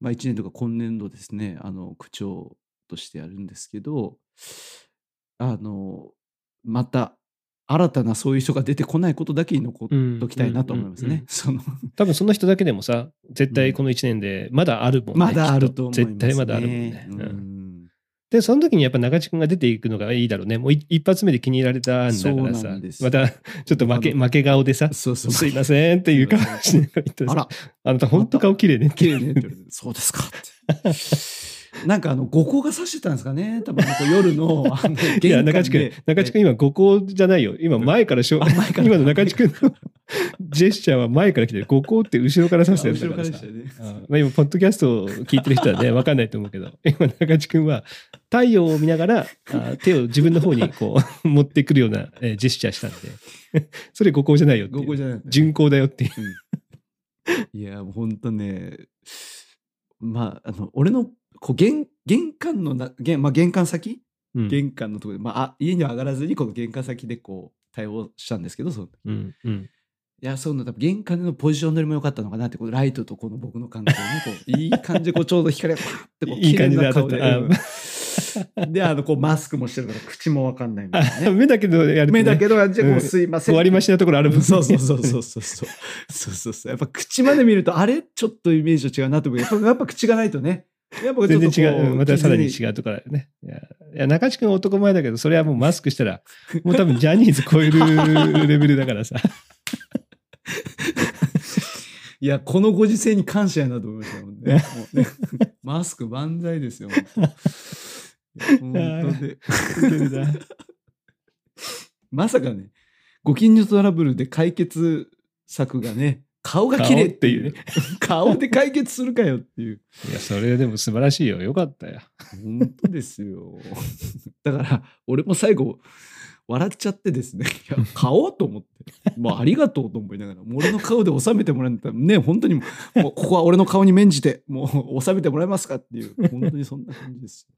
まあ1年とか今年度ですね、あの、区長としてやるんですけど、あの、また、新たなそういう人が出てこないことだけに残っときたいなと思いますね。その、多分その人だけでもさ、絶対この1年でまだあるもんね。まだあると思います、ね。絶対まだあるもんね。ううんん。で、その時にやっぱ中地君が出ていくのがいいだろうね。もうい一発目で気に入られたんだからさまたちょっと負け負け顔でさ、そうそう。すいませんっていう感じで言ってさあら、あなた本当顔綺麗ね綺麗ねって言われてそうですかって。なんかあの、五光が差してたんですかね多分夜の、あの、いや、中地君で、中地君今、五光じゃないよ。今、前からしょ、あ前から今の中地君のジェスチャーは前から来てる。五光って後ろから指すやつだからさまあ、今、ポッドキャストを聞いてる人はね、わかんないと思うけど、今、中地君は太陽を見ながら、あ手を自分の方にこう、持ってくるような、えージェスチャーしたんで、それ五光じゃないよっていう。五光じゃない。巡光だよっていう。いや、もうほんとね、まあ、あの、俺のこう玄玄関のな玄,、まあ、玄関先？うん。玄関のところで、まあ、あ家には上がらずにこの玄関先でこう対応したんですけどそのうん。うん。いやそうの多分玄関でのポジション取りも良かったのかなってこうライトとこの僕の関係ねこう いい感じでこうちょうど光がパッてこう綺麗な顔で。いい感じで で、あの、こう、マスクもしてるから、口もわかんないみたいな、ね、目だけどやる、ね、目だけどやる、う、すいません。割りましなところあるもんね。そうそうそうそうそう。そうそうそう。やっぱ口まで見ると、あれ？ちょっとイメージと違うなと思うやっぱ口がないとね。やっぱ全然違う。またさらに違うところだよね。いや、いや中地君男前だけど、それはもうマスクしたら、もう多分ジャニーズ超えるレベルだからさ。いやこのご時世に感謝やなと思いましたもんね。もうねマスク万歳ですよ本当。で。まさかねご近所トラブルで解決策がね顔が綺麗っていう顔顔で解決するかよっていう。いや、それでも素晴らしいよ。よかったよ。本当ですよ。だから、俺も最後、笑っちゃってですね、いや、買おうと思って、もうありがとうと思いながら、俺の顔で収めてもらえたら、ね、本当にもう、ここは俺の顔に免じて、もう収めてもらえますかっていう、本当にそんな感じです。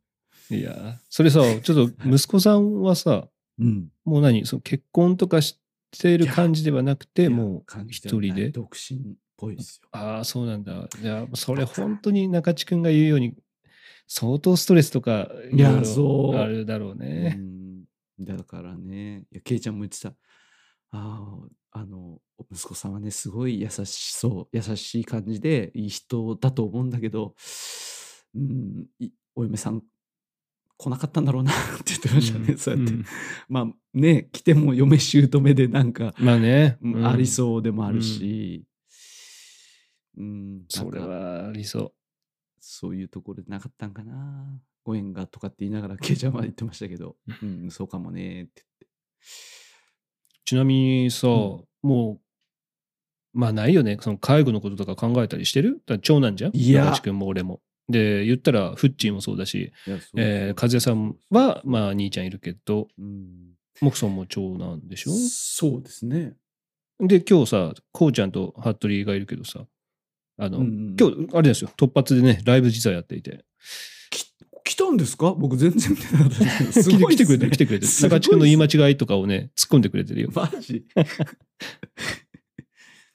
いや、それさ、ちょっと息子さんはさ、うん。もう何その結婚とかしている感じではなくて、もう一人で？独身っぽいですよ。ああ、そうなんだ。いや、それ本当に中地君が言うように、相当ストレスとか、いやそうあるだろううね。んだからね、いや、ケイちゃんも言ってた、ああ、あの、息子さんはね、すごい優しそう、優しい感じで、いい人だと思うんだけど、うん、いお嫁さん来なかったんだろうな って言ってましたね、んそうやって。んまあね、来ても嫁姑でなんか、まあね、うんうんありそうでもあるし、うん、それはありそう。そういうところでなかったんかな。ご縁がとかって言いながら、ケイちゃんは言ってましたけど、うん、そうかもねってちなみにさ、うん。もう、まあないよね。その介護のこととか考えたりしてる？長男じゃん？いや。君も俺も。で、言ったら、フッチーもそうだし、えー、和也さんは、まあ、兄ちゃんいるけど、うん、モクソンも長男でしょ？そうですね。で、今日さ、こうちゃんと服部がいるけどさ、あの、うんうん今日、あれですよ、突発でね、ライブ実はやっていて。き来たんですか？僕全然見てなかったです。すごい来て来てくれてる、来ててくれてる。中地君の言い間違いとかをね、突っ込んでくれてるよ。マジ？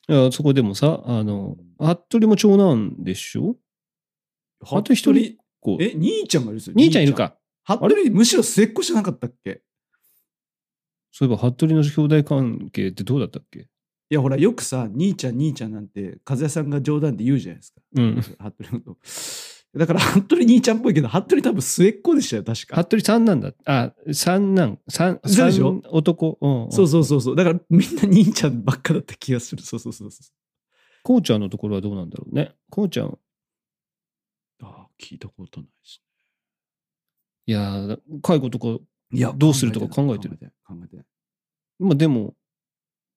いやそこでもさ、あの、服部も長男でしょ？あと一人。え、兄ちゃんがいる。兄ちゃんいる。か。服部、むしろ末っ子じゃなかったっけ？そういえば、服部の兄弟関係ってどうだったっけ？いや、ほら、よくさ、兄ちゃん、兄ちゃんなんて、和也さんが冗談で言うじゃないですか。うん。服部のこと。だから、服部兄ちゃんっぽいけど、服部多分末っ子でしたよ、確か。服部三男だ。あ、三男。三、三男。うん、うん。そうそうそうそう。だから、みんな兄ちゃんばっかだった気がする。そうそうそうそう。こうちゃんのところはどうなんだろうね。こうちゃん、ああ、聞いたことないですいやー、介護とか、ね。いやどうするとか考えてる考えて。考。まあでも、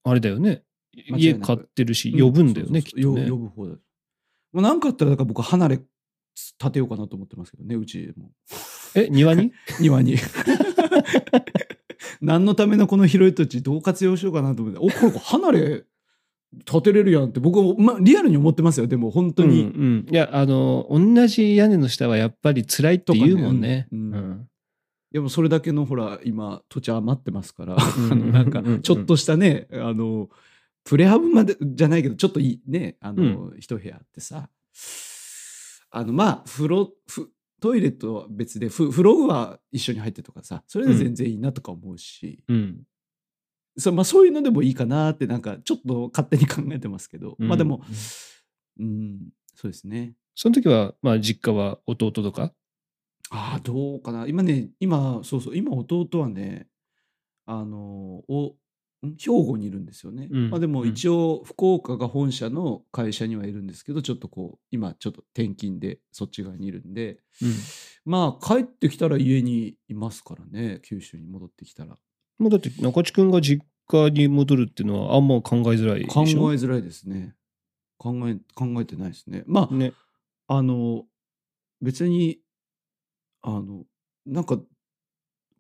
あれだよね。家買ってるし、呼ぶんだよね、うそうそうきっとね。よ呼ぶ方だ。まあ、なんかあったら、だから僕、離れ建てようかなと思ってますけどね、うちも。え、庭に？庭に。何のためのこの広い土地どう活用しようかなと思って、お、これ離れ建てれるやんって僕も、まあ、リアルに思ってますよ。でも本当に。うんうん。いや、あの、同じ屋根の下はやっぱり辛いって言うもんね。ねうんうんでもそれだけのほら、今、土地余ってますから、んあのなんかうんうんうん、ちょっとしたね、あの、プレハブまでじゃないけど、ちょっといいね、あの、一部屋あってさ、あの、まあ、風呂、ふトイレとは別で、ふ風呂具は一緒に入ってとかさ、それで全然いいなとか思うし、うん。そまあ、そういうのでもいいかなって、なんか、ちょっと勝手に考えてますけど、まあでも、うん、そうですね。その時は、まあ、実家は弟とか？ああ、どうかな。今ね、今、そうそう、今弟はね、あの、お、ん兵庫にいるんですよね。うんまあでもうん一応、福岡が本社の会社にはいるんですけど、ちょっとこう、今ちょっと転勤でそっち側にいるんで、うん。まあ帰ってきたら家にいますからね、九州に戻ってきたら。もうだって中地君が実家に戻るっていうのはあんま考えづらいでし考えょづらいですね。考え、考えてないですね。まあ、ね。あの、別に、あの、なんか、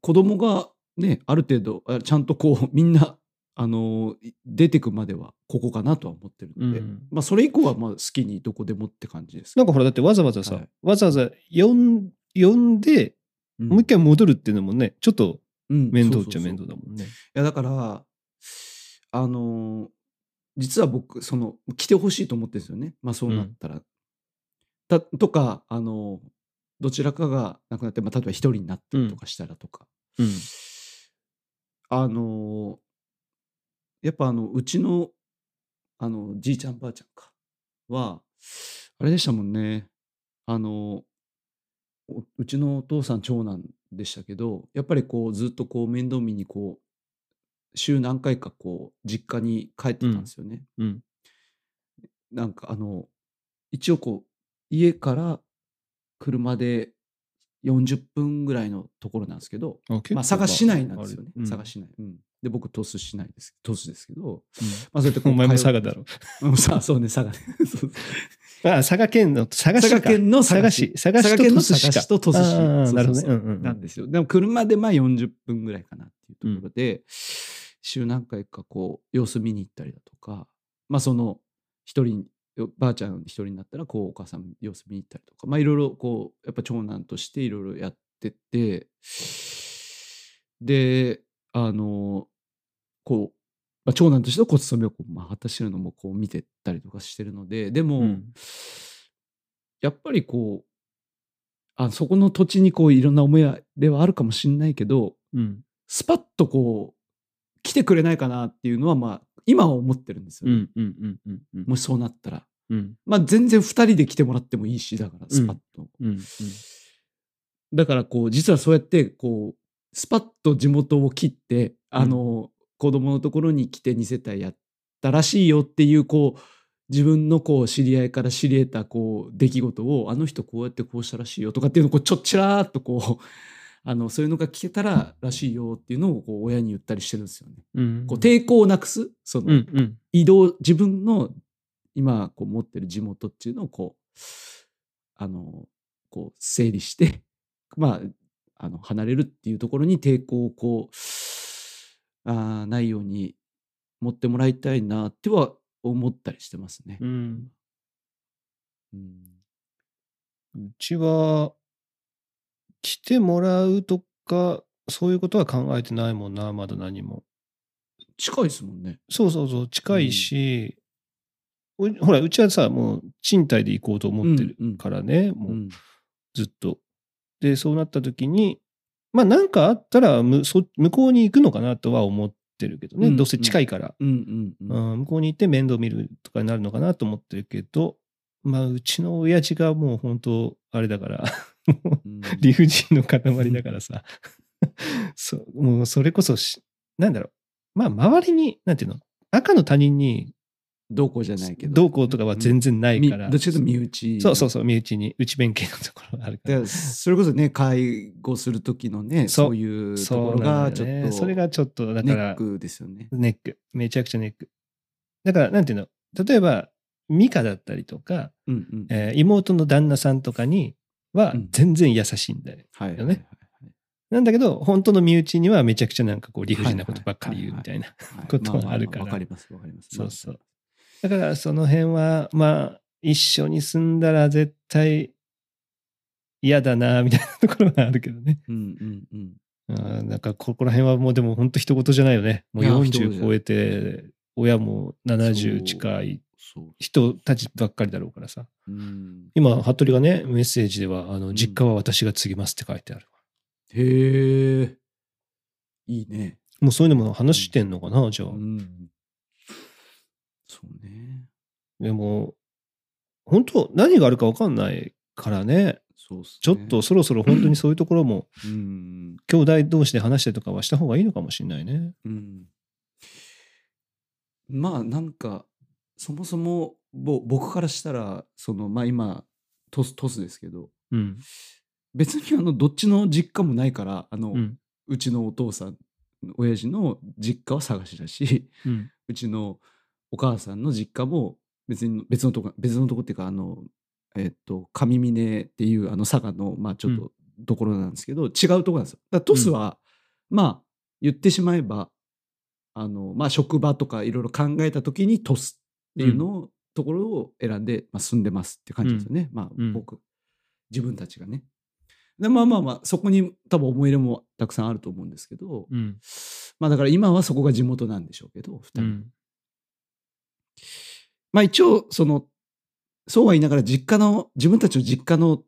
子供がね、ある程度、あちゃんとこう、みんな、あのい出てくまではここかなとは思ってるので、うん。まあそれ以降はまあ好きにどこでもって感じです。なんかほら、だってわざわざさ、はい。わざわざ呼ん呼んで、うん。もう一回戻るっていうのもね、ちょっとうん面倒っちゃ面倒だもんね。いやだからあのー実は僕その来てほしいと思ってるんですよね。まあそうなったら。たとかあのーどちらかが亡くなって、まあ、例えば一人になったりとかしたらとか、うん。あのーやっぱあのうちのあのじいちゃんばあちゃんかはあれでしたもんねあのおうちのお父さん長男でしたけどやっぱりこうずっとこう面倒見にこう週何回かこう実家に帰ってたんですよね。うん。なんかあの一応こう家から車で40分ぐらいのところなんですけど、まあ、佐賀市内なんですよね。ある佐賀市内。うん、で僕鳥栖市内です鳥栖ですけど、うんまあ、そうやってお前も佐賀だろ。うんさそうね佐賀ね あ、佐賀県の佐賀市か。佐賀県の佐賀市。佐賀県の。佐賀市と鳥栖市なるほどね。そうんうんうん。なんですよ。でも車でまあ40分ぐらいかなっていうところで、週何回かこう様子見に行ったりだとか、まあその一人、ばあちゃん一人になったらこうお母さん様子見に行ったりとか、まあいろいろこう、やっぱ長男としていろいろやってて、で、あの、こう、まあ、長男としての子務めをこう、まあ、果たしてるのもこう見てたりとかしてるので、でも、うんやっぱりこう、あそこの土地にこういろんな思いではあるかもしれないけど、うん。スパッとこう、来てくれないかなっていうのは、まあ、今は思ってるんですよ。もしそうなったら。うんまあ、全然二人で来てもらってもいいし、だから、スパッと。うんだから、こう、実はそうやって、こう、スパッと地元を切って、あの、子供のところに来て2世帯やったらしいよっていう、こう、自分のこう知り合いから知り得たこう出来事をあの人こうやってこうしたらしいよとかっていうのをこうちょっちらーっとこう あのそういうのが聞けたららしいよっていうのをこう親に言ったりしてるんですよね。うん。こう抵抗をなくすそのうんうん。移動自分の今こう持ってる地元っていうのをこうあのこう整理してまああの離れるっていうところに抵抗をこうあーないように持ってもらいたいなっては思ったりしてますね。うん。うんうちは、来てもらうとか、そういうことは考えてないもんな、まだ何も。近いですもんね。そうそうそう、近いし、おほら、うちはさ、もう賃貸で行こうと思ってるうんうんからね、もう、うんずっと。で、そうなった時に、まあ、なんかあったらむそ向こうに行くのかなとは思ってるけどね、うん。どうせ近いから、うん。うん。うん。うん。向こうに行って面倒見るとかになるのかなと思ってるけど、まあ、うちの親父がもう本当、あれだから、理不尽の塊だからさ、そう。もうそれこそし、なんだろう、まあ、周りに、なんていうの、赤の他人にどうこうじゃないけど。どうこうとかは全然ないから、みどっちかというと身内。そうそうそう、身内に、内弁慶のところがあるから。でそれこそね介護する時のねそういうとこそうろ。がちょっとそれがちょっと、だからネッ、クですよね。ネック。めちゃくちゃネック。だから、なんていうの、例えば、ミカだったりとか、うんうんえー妹の旦那さんとかにはうん全然優しいんだよ。はいはいなんだけど、本当の身内にはめちゃくちゃなんかこう理不尽なことばっかり言うみたいな。はい ことはあるからわかりますわかります。そうそう。だからその辺は、まあ、一緒に住んだら絶対嫌だな、みたいなところがあるけどね。うんうんうん。あーなんかここら辺はもうでも本当一言じゃないよね。もういや一言じゃ40超えて、親も70近い。人たちばっかりだろうからさ。うん今、服部がね、メッセージでは、あの、ん実家は私が継ぎますって書いてある。へえ。いいね。もうそういうのも話してんのかな、じゃあ。うん。そうね。でも、本当何があるか分かんないからね。そうっすね。ちょっとそろそろ本当にそういうところも、うん。兄弟同士で話したりとかはした方がいいのかもしれないね。うん。まあなんかそもそもぼ僕からしたらそのまあ今トストスですけどうん。別にあのどっちの実家もないからあの、う。うんちのお父さん親父の実家は探しだしうん。うちのお母さんの実家も別に別のとこ別のとこっていうかあのえっと上峰っていうあの佐賀のまあちょっとところなんですけど、違うところなんですよ。だトスは、まあ言ってしまえばあの、まあ、職場とかいろいろ考えた時にトスっていうのを、ところを選んで、まあ、住んでますって感じですよね。まあうん僕、自分たちがね。でまあまあまあそこに多分思い入れもたくさんあると思うんですけど、うん。まあだから今はそこが地元なんでしょうけど2人、うん。まあ一応そのそうは言いながら実家の自分たちの実家の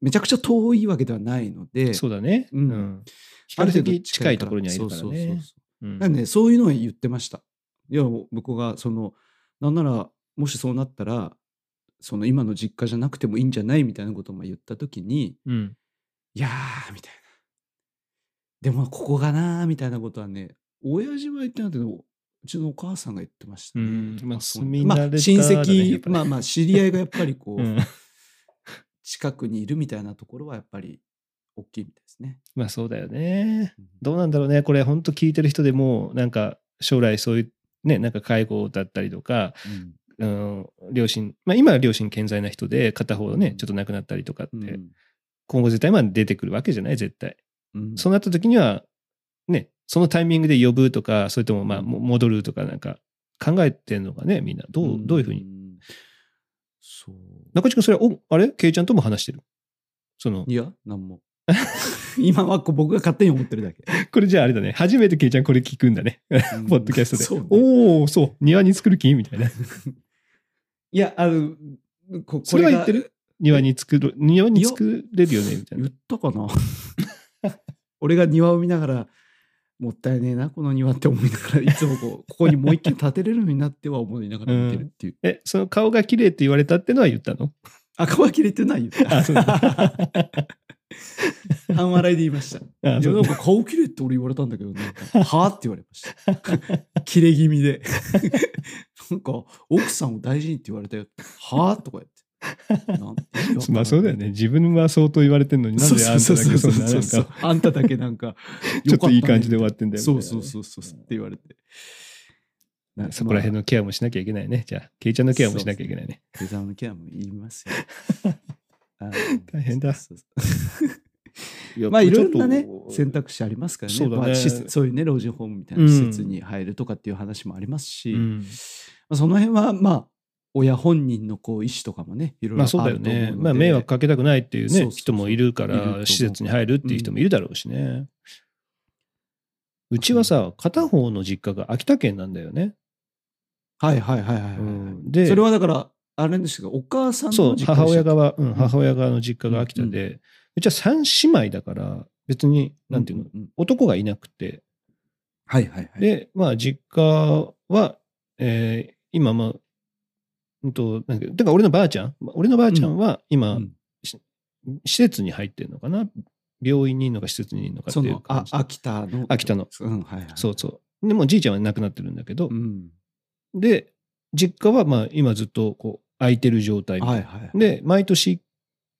めちゃくちゃ遠いわけではないのでそうだね。うんうん。比較的近いところにはいるからそうそうそうね。そううんなんでね、そういうのは言ってました。いや、僕が、その、なんなら、もしそうなったら、その今の実家じゃなくてもいいんじゃないみたいなことも言ったときに、うん。いやー、みたいな。でも、ここがなー、みたいなことはね、親父は言ってないけど、うちのお母さんが言ってましたね。うんまあまあ親戚、まあまあ、知り合いがやっぱりこう、うん。近くにいるみたいなところはやっぱり大きいみたいですね。まあそうだよね。どうなんだろうね。これ本当聞いてる人でも、なんか将来そういう、ね、なんか介護だったりとか、うんうん、両親、まあ今は両親健在な人で、片方ね、ちょっと亡くなったりとかって、うん今後絶対まあ出てくるわけじゃない絶対。うんそうなった時には、ね、そのタイミングで呼ぶとか、それともまあも戻るとかなんか考えてんのかね、みんな。どう、どういうふうに？んそう。中地君それは、お、あれ？ケイちゃんとも話してる？その、いや、なんも。今はこう僕が勝手に思ってるだけ。これじゃああれだね。初めてケイちゃんこれ聞くんだね。ポッドキャストで。ねおおそう、庭に作る気？みたいな。いや、あの、こそれは言ってる？庭に作る、庭に作れるよねみたいな。言ったかな？俺が庭を見ながら、もったいねえな、この庭って思いながら、いつもこう、ここにもう一軒建てれるようになっては思いながら見てるっていう。え、その顔が綺麗って言われたってのは言ったの？赤は切れてないよ。あ、そうだ。半笑いで言いました。あいや、そうだなんか顔綺麗って俺言われたんだけど、なんか、はあって言われました。切れ気味で。なんか、奥さんを大事にって言われたよ。はあとか言って。まあそうだよね。自分は相当言われてんのになんであんただけそんななんか、あんただけなんか、ちょっといい感じで終わってんだよね。そうそうそうそうって言われて。まあそこら辺のケアもしなきゃいけないね。じゃあ、ケイちゃんのケアもしなきゃいけないね。デザインのケアも言いますよ。あ大変だそうそうまあいろんなね選択肢ありますからね。そうだねそういうね老人ホームみたいな施設に入るとかっていう話もありますし、まうんあ、その辺はまあ親本人のこう意思とかもねいろいろあまあそうだよるね。まあ迷惑かけたくないっていうね人もいるから施設に入るっていう人もいるだろうしね。うちはさ、片方の実家が秋田県なんだよね。はいはいはいはいはい、うん。でそれはだからあれですがお母さんの実家母親側、うん、うん。母親側の実家が秋田で、うちは三姉妹だから、別に、なんていうの、んんん。男がいなくて、はいはいはい。で、まあ、実家は、えー今、まあ、うんと、なんか、てか、俺のばあちゃん、俺のばあちゃんは、今、うん施設に入ってるのかな？病院にいるのか施設にいるのかってそのあいう感じ。秋田の秋田の。うんはいはい、そうそう。でも、じいちゃんは亡くなってるんだけど、うん、で、実家は、まあ、今ずっと、こう、空いてる状態みたいなはいはい。で、毎年、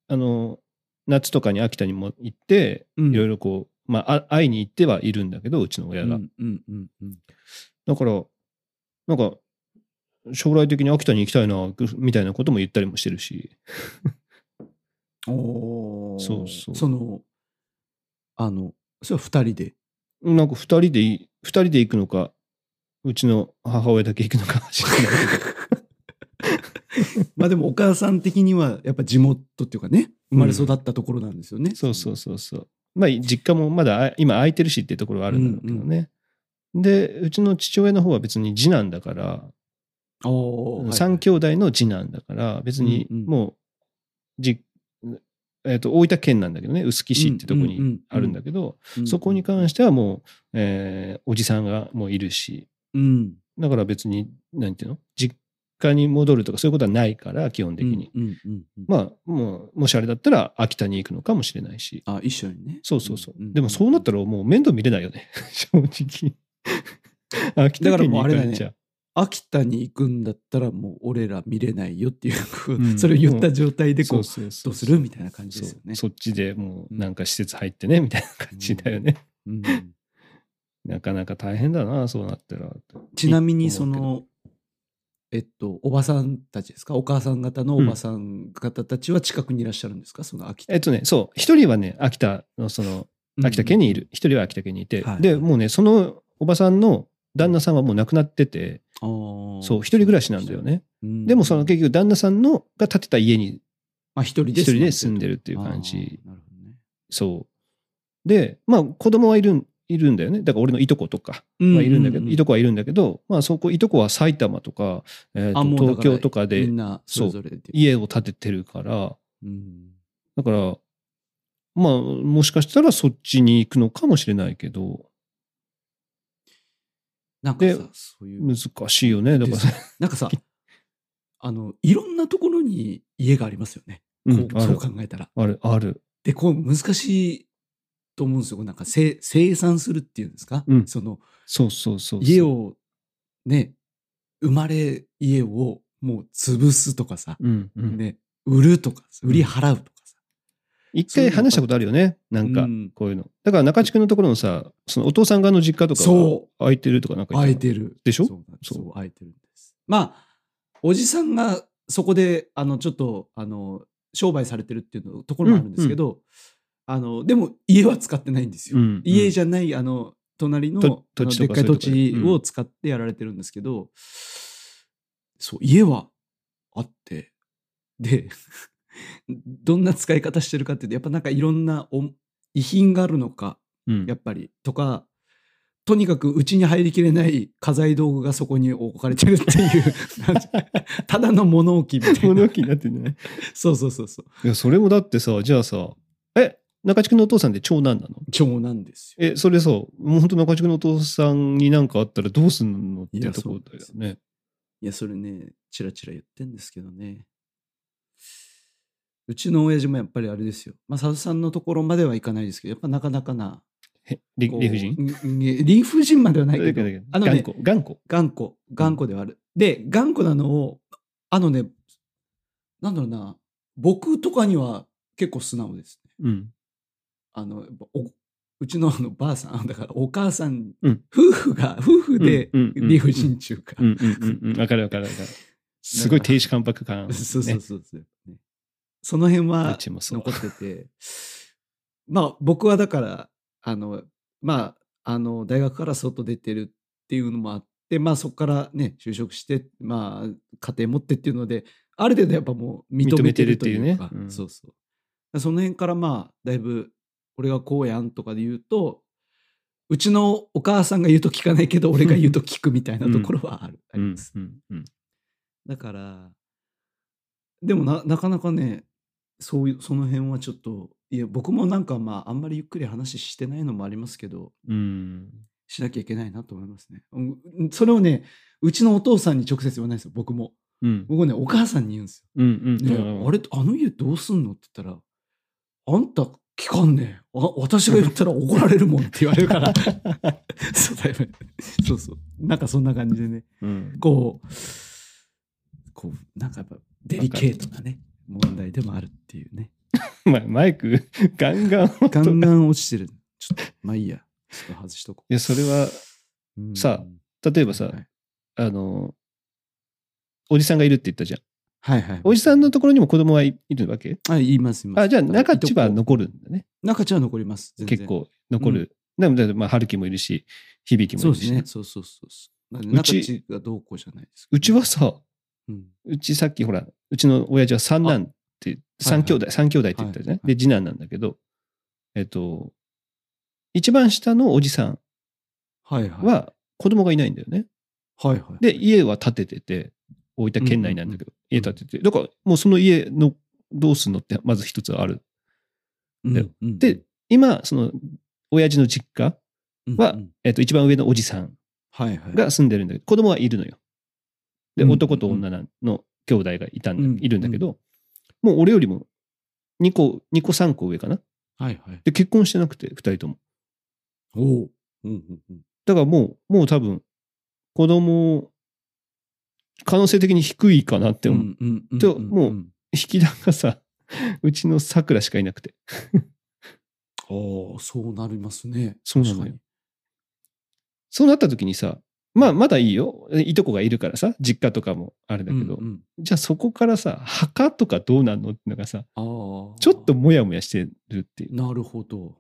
あの、夏とかに秋田にも行って、うんいろいろこう、まあ、あ会いに行ってはいるんだけど、うちの親が。うんうんうんうんだから、なんか、将来的に秋田に行きたいな、みたいなことも言ったりもしてるし。おーそうそうその、あの、それは二人で？なんか二人でいい、二人で行くのか、うちの母親だけ行くのか 知らないけど。まあでもお母さん的にはやっぱ地元っていうかね、生まれ育ったところなんですよね。そうそうそうそう。まあ、実家もまだあ今空いてるしっていうところはあるんだろうけどね。で、うちの父親の方は別に次男だから、おー三兄弟の次男だから、別にもう、じ、えっと、大分県なんだけどね、臼杵市ってとこにあるんだけど、そこに関してはもう、えーおじさんがもういるし、うん。だから別に、なんていうの？実家に戻るとかそういうことはないから、基本的に。まあ、もう、もしあれだったら秋田に行くのかもしれないし。あ、一緒にね。そうそうそう。でもそうなったらもう面倒見れないよね、正直。秋田県に行かれちゃう。秋田に行くんだったらもう俺ら見れないよっていう、うん。それを言った状態でこう、どうするみたいな感じですよね。そっちでもうなんか施設入ってね、みたいな感じだよね。うん。なかなか大変だな、そうなったら。ちなみにその、えっと、おばさんたちですか？お母さん方のおばさん方たちは近くにいらっしゃるんですか、その秋田。えっとね、そう、一人はね、秋田のその、秋田県にいる。一人は秋田県にいて、はい。で、もうね、そのおばさんの旦那さんはもう亡くなってて、そう、一人暮らしなんだよ。ね。うんでもその結局旦那さんのが建てた家に、まあ一人で一人で住んでるっていう感じなるほどね。そう。で、まあ子供はいるん、いるんだよね。だから俺のいとことかはいるんだけど、いとこはいるんだけど、まあそこ、いとこは埼玉とか、えーとあもうだ東京とかみでそれぞれで。家を建ててるから、うんだから、まあもしかしたらそっちに行くのかもしれないけど、でなんかさ、そういう。難しいよね。だからなんかさ、あの、いろんなところに家がありますよね。うんこうそう考えたら。ある、ある。で、こう難しいと思うんですよ。なんかせ生産するっていうんですか、うんそのそうそうそう。家をね、生まれ家をもう潰すとかさ、うんうん。ね、売るとか、売り払うとかさ。一回話したことあるよね。なんかうん、こういうの。だから中地区のところのさ、そのお父さん側の実家とか空いてるとかなんか空いてる。でしょ？そうなんですそうそう、空いてるんです。まあ、おじさんがそこで、あの、ちょっと、あの、商売されてるっていうのところもあるんですけど、あの、でも家は使ってないんですよ。うん家じゃない、あの、隣のとあの土地でっかい土そういうとこね地を使ってやられてるんですけど、そう、家はあって、で、どんな使い方してるかっていうと、やっぱなんかいろんなお遺品があるのか、うんやっぱり、とか、とにかくうちに入りきれない家財道具がそこに置かれてるっていう、ただの物置みたいな。物置になってんじゃないそうそうそうそう。いや、それもだってさ、じゃあさ、え、中地区のお父さんって長男なの？長男ですよ。え、それさ、もう本当中地区のお父さんになんかあったらどうすんのっていやところだよね。いや、それね、チラチラ言ってんですけどね。うちの親父もやっぱりあれですよ。まあ、佐藤さんのところまではいかないですけど、やっぱなかなかな。え理理不尽？理不尽まではないけど、あのね、頑固？頑固？頑固、頑固ではある。で、頑固なのを、あのね、なんだろうな、僕とかには結構素直ですね。うん。あの、うちのあのばあさん、だからお母さん、うん夫婦が、夫婦で理不尽中か。わかるわかるわかる。すごい亭主関白感、ね。そうそうそうそう、ねその辺う。は残ってて、まあ僕はだから、あの、まあ、あの、大学から外出てるっていうのもあって、まあそこからね、就職して、まあ家庭持ってっていうので、ある程度やっぱもう認めてるというか、ね。うん。そうそう。その辺からまあ、だいぶ、俺がこうやんとかで言うと、うちのお母さんが言うと聞かないけど、俺が言うと聞くみたいな ところはある。あうん。ります。だから、でもななかなかね、そういう、その辺はちょっと、いや、僕もなんかまあ、あんまりゆっくり話してないのもありますけど、うん。しなきゃいけないなと思いますね。うんそれをね、うちのお父さんに直接言わないですよ、僕も。うん。僕ね、お母さんに言うんですうんうんよ。うん。ねあれ、あの家どうすんのって言ったら、あんた聞かんねえ。あ私が言ったら怒られるもんって言われるから。そうだよね。そうそう。なんかそんな感じでね。うん。こう、こう、なんかやっぱデリケートなね、問題でもあるっていうね。まマイク、ガンガン音。ガンガン落ちてる。ちょっと、まあいいや。ちょっと外しとこいや、それは、う。うんさ例えばさ、はいあの、おじさんがいるって言ったじゃん。はいはい。おじさんのところにも子供はいいるわけ？あ、言います、言います。あ、じゃあ中地は残るんだね。中地は残ります。結。構残る。でも、だってまあ、春樹もいるし、響きもいうるしね、そですね。そうそうそうそう。中地がどうこうじゃないですうちはさ、うん、うちさっきほら、うちの親父は三男って、はい三兄弟、三兄弟って言ったじゃない、で、次男なんだけど、えっと、一番下のおじさんは子供がいないんだよね。はいはい。で、家は建ててて、大分県内なんだけど、ん家建てて、だからもうその家のどうすんのってまず一つある。うん、で今、その、親父の実家はえっと、一番上のおじさん。が住んでるんだけど、子供はいるのよ。で、うん男と女の兄弟がいたんだ、うんいるんだけど、もう俺よりも2個、2個3個上かな？はいはい。で、結婚してなくて、2人とも。おお。うんうんうん。だからもう、もう多分、子供、可能性的に低いかなって思う。うんうんうんでもううん引き段がさ、うちのさくらしかいなくて。ああ、そうなりますね。そうなのよそうなった時にさ、まあ、まだいいよ。いとこがいるからさ、実家とかもあれだけど、うんうんじゃあそこからさ、墓とかどうなんのってのがさ。ちょっともやもやしてるっていう。なるほど。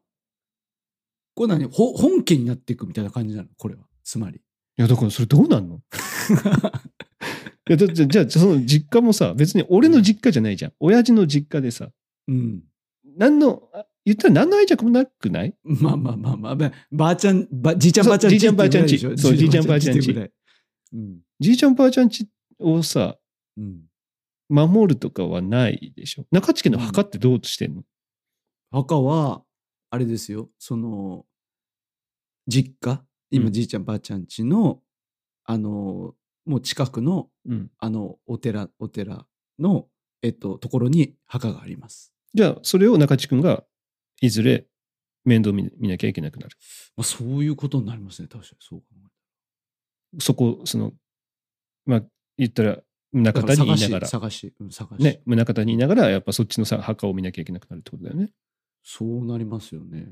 これ何？ほ本家になっていくみたいな感じなの？これは。つまり。や、だからそれどうなんの？いや、だって、じゃあ、その実家もさ、別に俺の実家じゃないじゃん。親父の実家でさ、うん。何の、あ言ったら何の愛着もなくない？まあまあまあまあ、ばばあちゃん、ばじいちゃんばあちゃんじいちゃんばあちゃんちそうじいちゃんばあちゃんち。じいちゃんばあちゃんちをさ、うん。守るとかはないでしょ？中地家の墓ってどうしてんの、墓は、あれですよ、その、実家、うん今じいちゃんばあちゃんちの、あの、もう近くの、うん。あの、お寺、お寺の、えっと、ところに墓があります。じゃあ、それを中地君がいずれ面倒見見なきゃいけなくなる。まあ、そういうことになりますね、確かに。そうそこ、その、まあ、言ったら、宗方にいながら、探し、うん、探し。ね、宗方にいながら、やっぱそっちのさ墓を見なきゃいけなくなるってことだよね。そうなりますよね。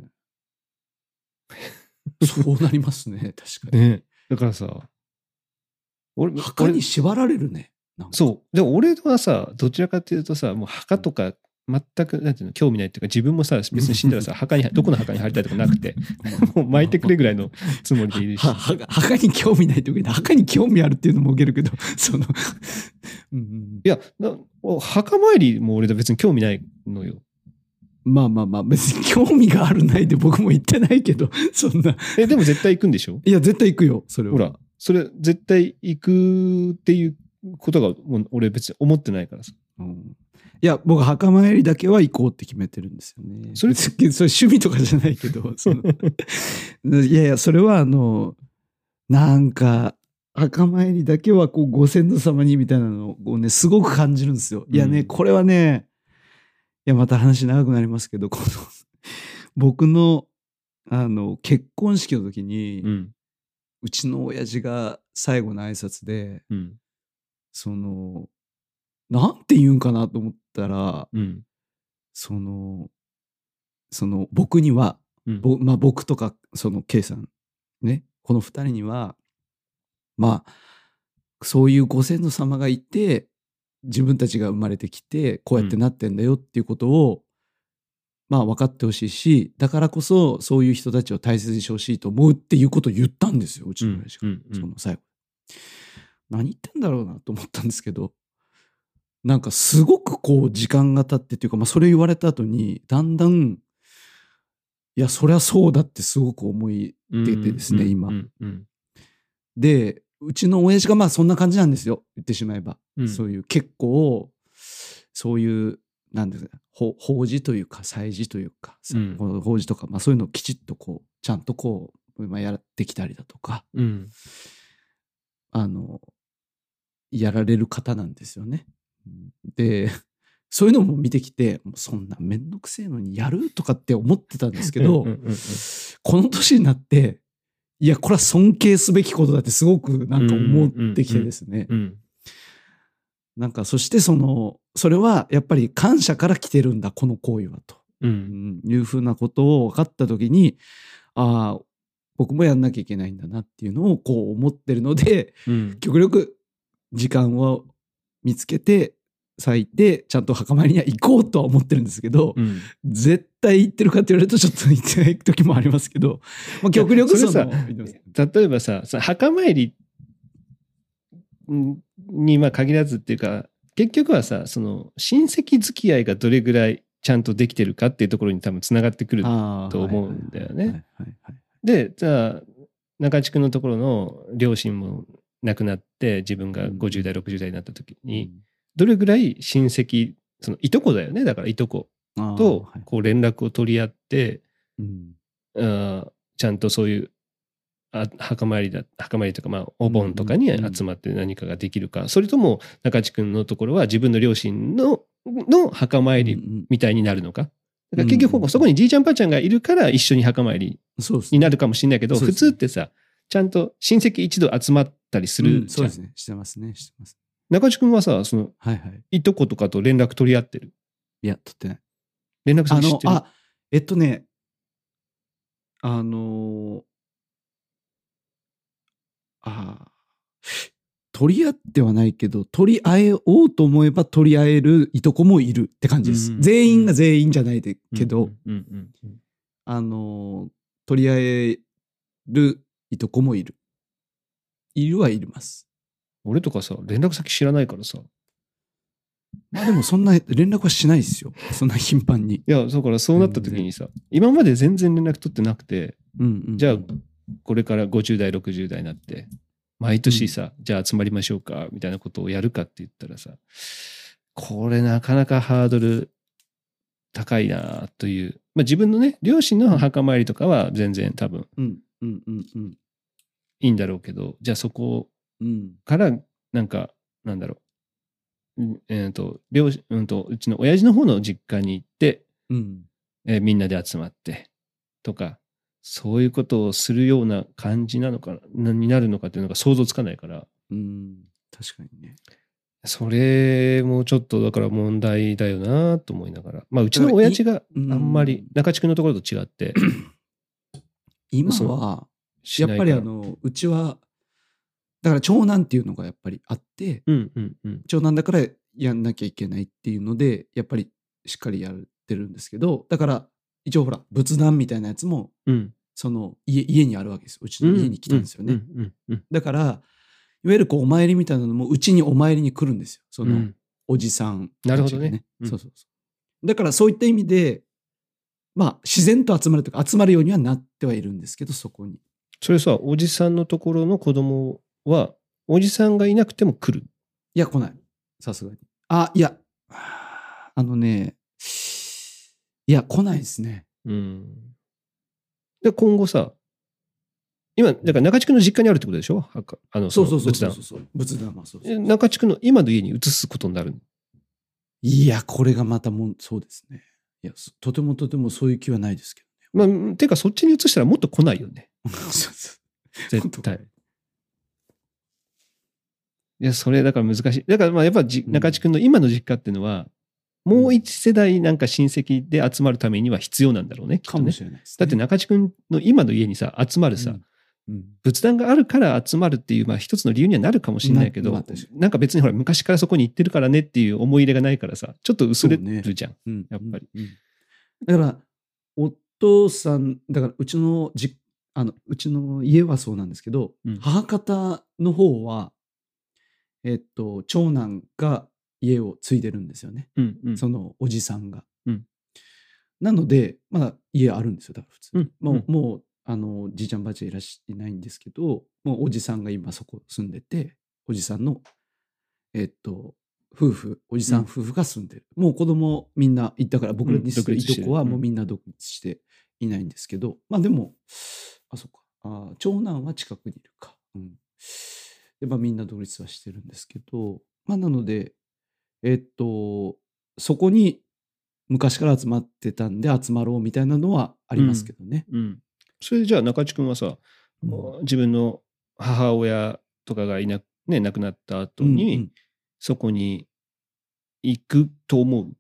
そうなりますね、確かに。ねだからさ、俺、俺墓に縛られるね。そう。でも俺はさ、どちらかっていうとさ、もう墓とか全く、なんていうの、興味ないっていうか、自分もさ、別に死んだらさ、墓に、どこの墓に入りたいとかなくて、もう巻いてくれぐらいのつもりでいるし。墓に興味ないってわけで墓に興味あるっていうのも受けるけど そのうんうんいや、な墓参りも俺は別に興味ないのよ。まあまあまあ別に興味があるないで僕も言ってないけど そんな。え、でも絶対行くんでしょ？いや絶対行くよそれは。ほら、それ絶対行くっていうことが、もう俺別に思ってないからさ。うんいや僕墓参りだけは行こうって決めてるんですよね。それそれ それ趣味とかじゃないけど その。いやいやそれはあのなんか墓参りだけはこうご先祖様にみたいなのをねすごく感じるんですよ。いやね、うん。これはねいやまた話長くなりますけどこの僕のあの結婚式の時に、ううん。ちの親父が最後の挨拶でうん。そのなんて言うんかなと思ったらうん。そのその僕にはうん。ぼまあ、僕とかその K さんねこの2人にはまあそういうご先祖様がいて自分たちが生まれてきてこうやってなってんだよっていうことを、まあ分かってほしいしだからこそそういう人たちを大切にしてほしいと思うっていうことを言ったんですようちの親父が、うんうんその最後。何言ってんだろうなと思ったんですけどなんかすごくこう時間が経ってっていうか、まあ、それ言われた後にだんだんいやそりゃそうだってすごく思い出てですね、今。うんうん。でうちの親父がまあそんな感じなんですよ言ってしまえば、うん。そういう結構そういうなんですかほ法事というか祭事というか、さうん。法事とか、まあ、そういうのをきちっとこうちゃんとこう、まあ、やってきたりだとかうん。あのやられる方なんですよね。うんでそういうのも見てきてもうそんなめんどくせえのにやるとかって思ってたんですけど、うんうんうんうん。この年になっていやこれは尊敬すべきことだってすごくなんか思ってきてですね、うんなんかそしてそのそれはやっぱり感謝から来てるんだこの行為はと、いうふうなことを分かった時にああ僕もやんなきゃいけないんだなっていうのをこう思ってるのでうん。極力時間を見つけて咲いてちゃんと墓参りには行こうとは思ってるんですけど、うん。絶対行ってるかって言われるとちょっと行ってない時もありますけど、まあ、極力そのさ例えばさ、さ墓参りんにまあ限らずっていうか、結局はさ、その親戚付き合いがどれぐらいちゃんとできてるかっていうところに多分つながってくる。と思うんだよね。で、じゃあ、中地君のところの両親も亡くなって、自分が50代、60代になった時に、どれぐらい親戚、そのいとこだよね、だからいとことはい。こう連絡を取り合って、うん。あーちゃんとそういうあ墓参りだ墓参りとか、まあ、お盆とかに集まって何かができるか、それとも中地君のところは自分の両親のの墓参りうんうん。みたいになるのか。だから結うん局そこにじいちゃんばあちゃんがいるから一緒に墓参りになるかもしれないけど、ね。通ってさちゃんと親戚一度集まったりするじゃん。うんそうですね。してますね。してます中地君はさそのはいはい。いとことかと連絡取り合ってる？いや取ってない。連絡あ先知ってる？のあえっとねあのーあー取り合ってはないけど取り合えようと思えば取り合えるいとこもいるって感じです、うん全員が全員じゃないでけど、うんうんうんあのー取り合えるいとこもいる。いるはいります。俺とかさ、連絡先知らないからさ。まあでもそんな連絡はしないですよ。そんな頻繁に。いや、だからそうなった時にさ、今まで全然連絡取ってなくて、うんうん、じゃあ、これから50代、60代になって、毎年さ、じゃあ集まりましょうか、みたいなことをやるかって言ったらさ、これなかなかハードル高いなという。まあ自分のね、両親の墓参りとかは全然多分うんうんうんうんいいんだろうけど、じゃあそこうんから、なんか、なんだろう。うんえーと、両親、うんと、うちの親父の方の実家に行って、うん。えーみんなで集まってとかそういうことをするような感じなのかなになるのかっていうのが想像つかないから。うん。確かにね。それもちょっとだから問題だよなと思いながら。まあうちの親父があうんんまり中地区のところと違って。今はやっぱりあのうちはだから長男っていうのがやっぱりあってうんうんうん。長男だからやんなきゃいけないっていうのでやっぱりしっかりやってるんですけどだから一応ほら仏壇みたいなやつもうん。その家家にあるわけですうちの家に来たんですよね。うんうんうんだからいわゆるこうお参りみたいなのもうちにお参りに来るんですよ。その、うん。おじさんたちが、なるほどね。うん。そうそうそう。だからそういった意味で、まあ自然と集まるというか集まるようにはなってはいるんですけど、そこに。それさおじさんのところの子供はおじさんがいなくても来るいや、来ない。さすがに。あ、いや、あのね、いや、来ないですね。うんで今後さ今だから中地区の実家にあるってことでしょ？墓あのそうそうそう仏壇そうそう。仏壇はそうそう中地区の今の家に移すことになるの？いや、これがまたもん、そうですね。いや、そとてもとてもそういう気はないですけまあ、ていうかそっちに移したらもっと来ないよね。どね。そうそう絶対。いや、それだから難しい。だからまあやっぱじうん中地区の今の実家っていうのは、もう一世代なんか親戚で集まるためには必要なんだろうね。きっとねね。だって中地区の今の家にさ、集まるさ、うんうん仏壇があるから集まるっていう、まあ一つの理由にはなるかもしれないけど、なんか別にほら昔からそこに行ってるからねっていう思い入れがないからさ、ちょっと薄れるじゃん。うんやっぱり。うんうんだから、お父さん、だからうちのじあのうちの家はそうなんですけど、うん母方の方は、えっと、長男が家を継いでるんですよね。うんうんそのおじさんが。うんなので、まだ家あるんですよ、だから普通。うんもう、うんもうあのじいちゃんばあちゃんいらっしゃいないんですけど、もうおじさんが今そこ住んでて、おじさんの、えっと、夫婦、おじさん夫婦が住んでる。もう子供みんな行ったから、僕らうんにするいとこはもううんみんな独立していないんですけど、まあでも、あ、そっか。あ長男は近くにいるか。うん。で、まあみんな独立はしてるんですけど、まあなので、えっと、そこに昔から集まってたんで集まろうみたいなのはありますけどね。うん。それでじゃあ中地君はさ、うん自分の母親とかがいな、ね、亡くなった後に、うんうんそこに行くと思う？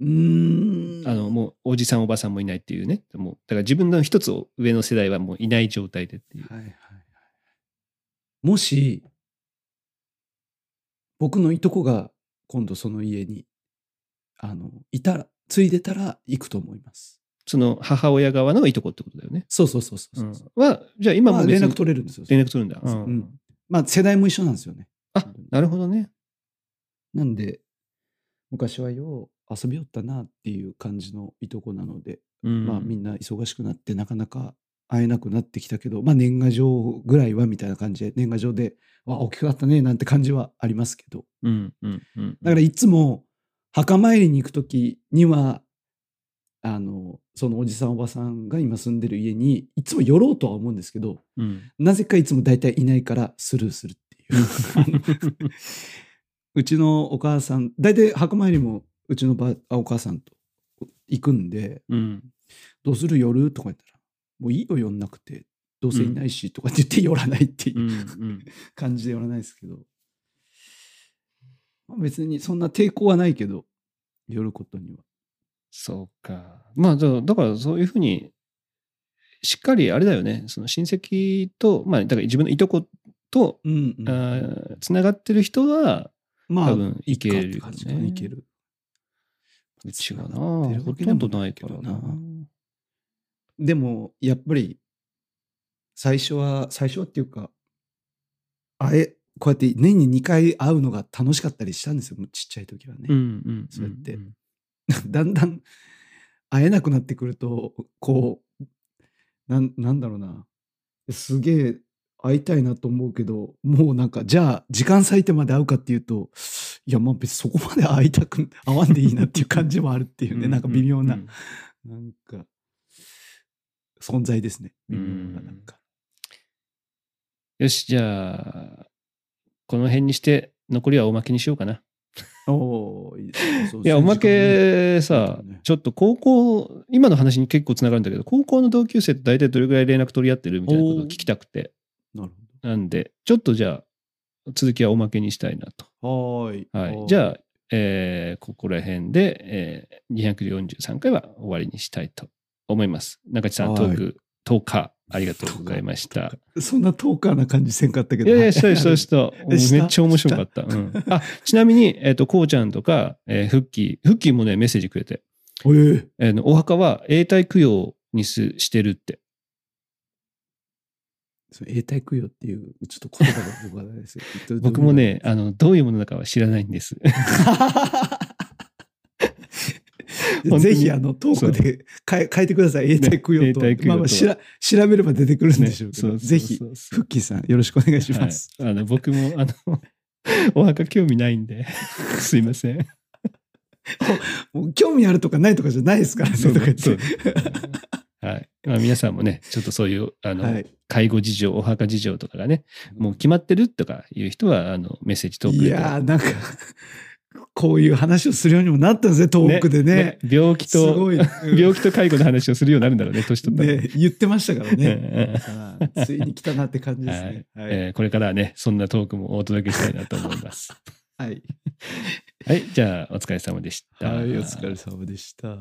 うーんあの、もうおじさんおばさんもいないっていうね。もうだから自分の一つ上の世代はもういない状態でっていう。はいはいはい。もし、僕のいとこが今度その家に、あの、いたら、継いでたら行くと思います。その母親側のいとこってことだよね。そうそうそうそうう。そうんは、じゃあ今まあも連絡取れるんですよ。連絡取るんだ。うんうんまあ世代も一緒なんですよね。あ、なるほどね。なんで、昔はよう遊びよったなっていう感じのいとこなので、うんまあみんな忙しくなってなかなか会えなくなってきたけど、まあ年賀状ぐらいはみたいな感じで、年賀状で、わ、大きくなったねなんて感じはありますけど、うんうんうん。だからいつも墓参りに行くときには、あの、そのおじさんおばさんが今住んでる家にいつも寄ろうとは思うんですけど、うん、なぜかいつも大体いないからスルーするっていう。うちのお母さん、大体墓参りもうちのばあお母さんと行くんで、うん。どうする？夜とか言ったら、もういいよ、寄んなくて。どうせいないし、とかって言って寄らないっていううんうん感じで寄らないですけど。まあ、別にそんな抵抗はないけど、寄ることには。そうか。まあ、だだからそういうふうに、しっかりあれだよね、その親戚と、まあ、だから自分のいとこと、うん、うん。あつながってる人は、まあ、多分いけるよねいける。うちはな、ほとんどないからな。でも、やっぱり、最初は、最初はっていうか、あえ、こうやって年に2回会うのが楽しかったりしたんですよ、もうちっちゃい時はね。うんうん。そうやってん だんだん会えなくなってくると、こう、なんなんだろうな。すげえ会いたいなと思うけど、もうなんか、じゃあ、時間割いてまで会うかっていうと、いや、まあ別にそこまで会いたく、会わんでいいなっていう感じもあるっていうね、なんか微妙な、うんなんか、存在ですね。微妙な、うんなんか。よし、じゃあ、この辺にして、残りはおまけにしようかな。おおいいですね。いや、おまけさだね、ちょっと高校、今の話に結構つながるんだけど、高校の同級生と大体どれぐらい連絡取り合ってるみたいなことを聞きたくて、なるなんで、ちょっとじゃあ、続きはおまけにしたいなと。ほど。はーい。はい。じゃあ、えーここら辺で、えー243回は終わりにしたいと思います。中地さん、はいトーク、10日、ありがとうございました。そんなトーカーな感じせんかったけど。いやいや、した した？した。めっちゃ面白かった。うん、あちなみに、えっ、と、こうちゃんとか、えーフッキー、フッキーもね、メッセージくれて、えーえーお墓は永代供養にすしてるって。永代供養っていう、ちょっと言葉が僕はないです僕もね、あの、どういうものだかは知らないんです。ぜひ、あの、トークで変え変えてください。永代供養と。養とまあまあしら、調べれば出てくるんでしょうけど、ねそうそうそうぜひ、フッキーさん、よろしくお願いします。はい、あの僕も、あの、お墓興味ないんで、すいません。興味あるとかないとかじゃないですからね、とか言ってはい。まあ、皆さんもね、ちょっとそういう、あの、はい介護事情、お墓事情とかがね、もう決まってるとかいう人は、あの、メッセージトークで。いやー、なんか、こういう話をするようにもなったんですね、トークでね。病気すと。うん 病気と介護の話をするようになるんだろうね、年取ったら。ね、言ってましたからね。ついに来たなって感じですね。はい。えーこれからはね、そんなトークもお届けしたいなと思います。はい。はい、じゃあ、お疲れ様でした。はい、お疲れ様でした。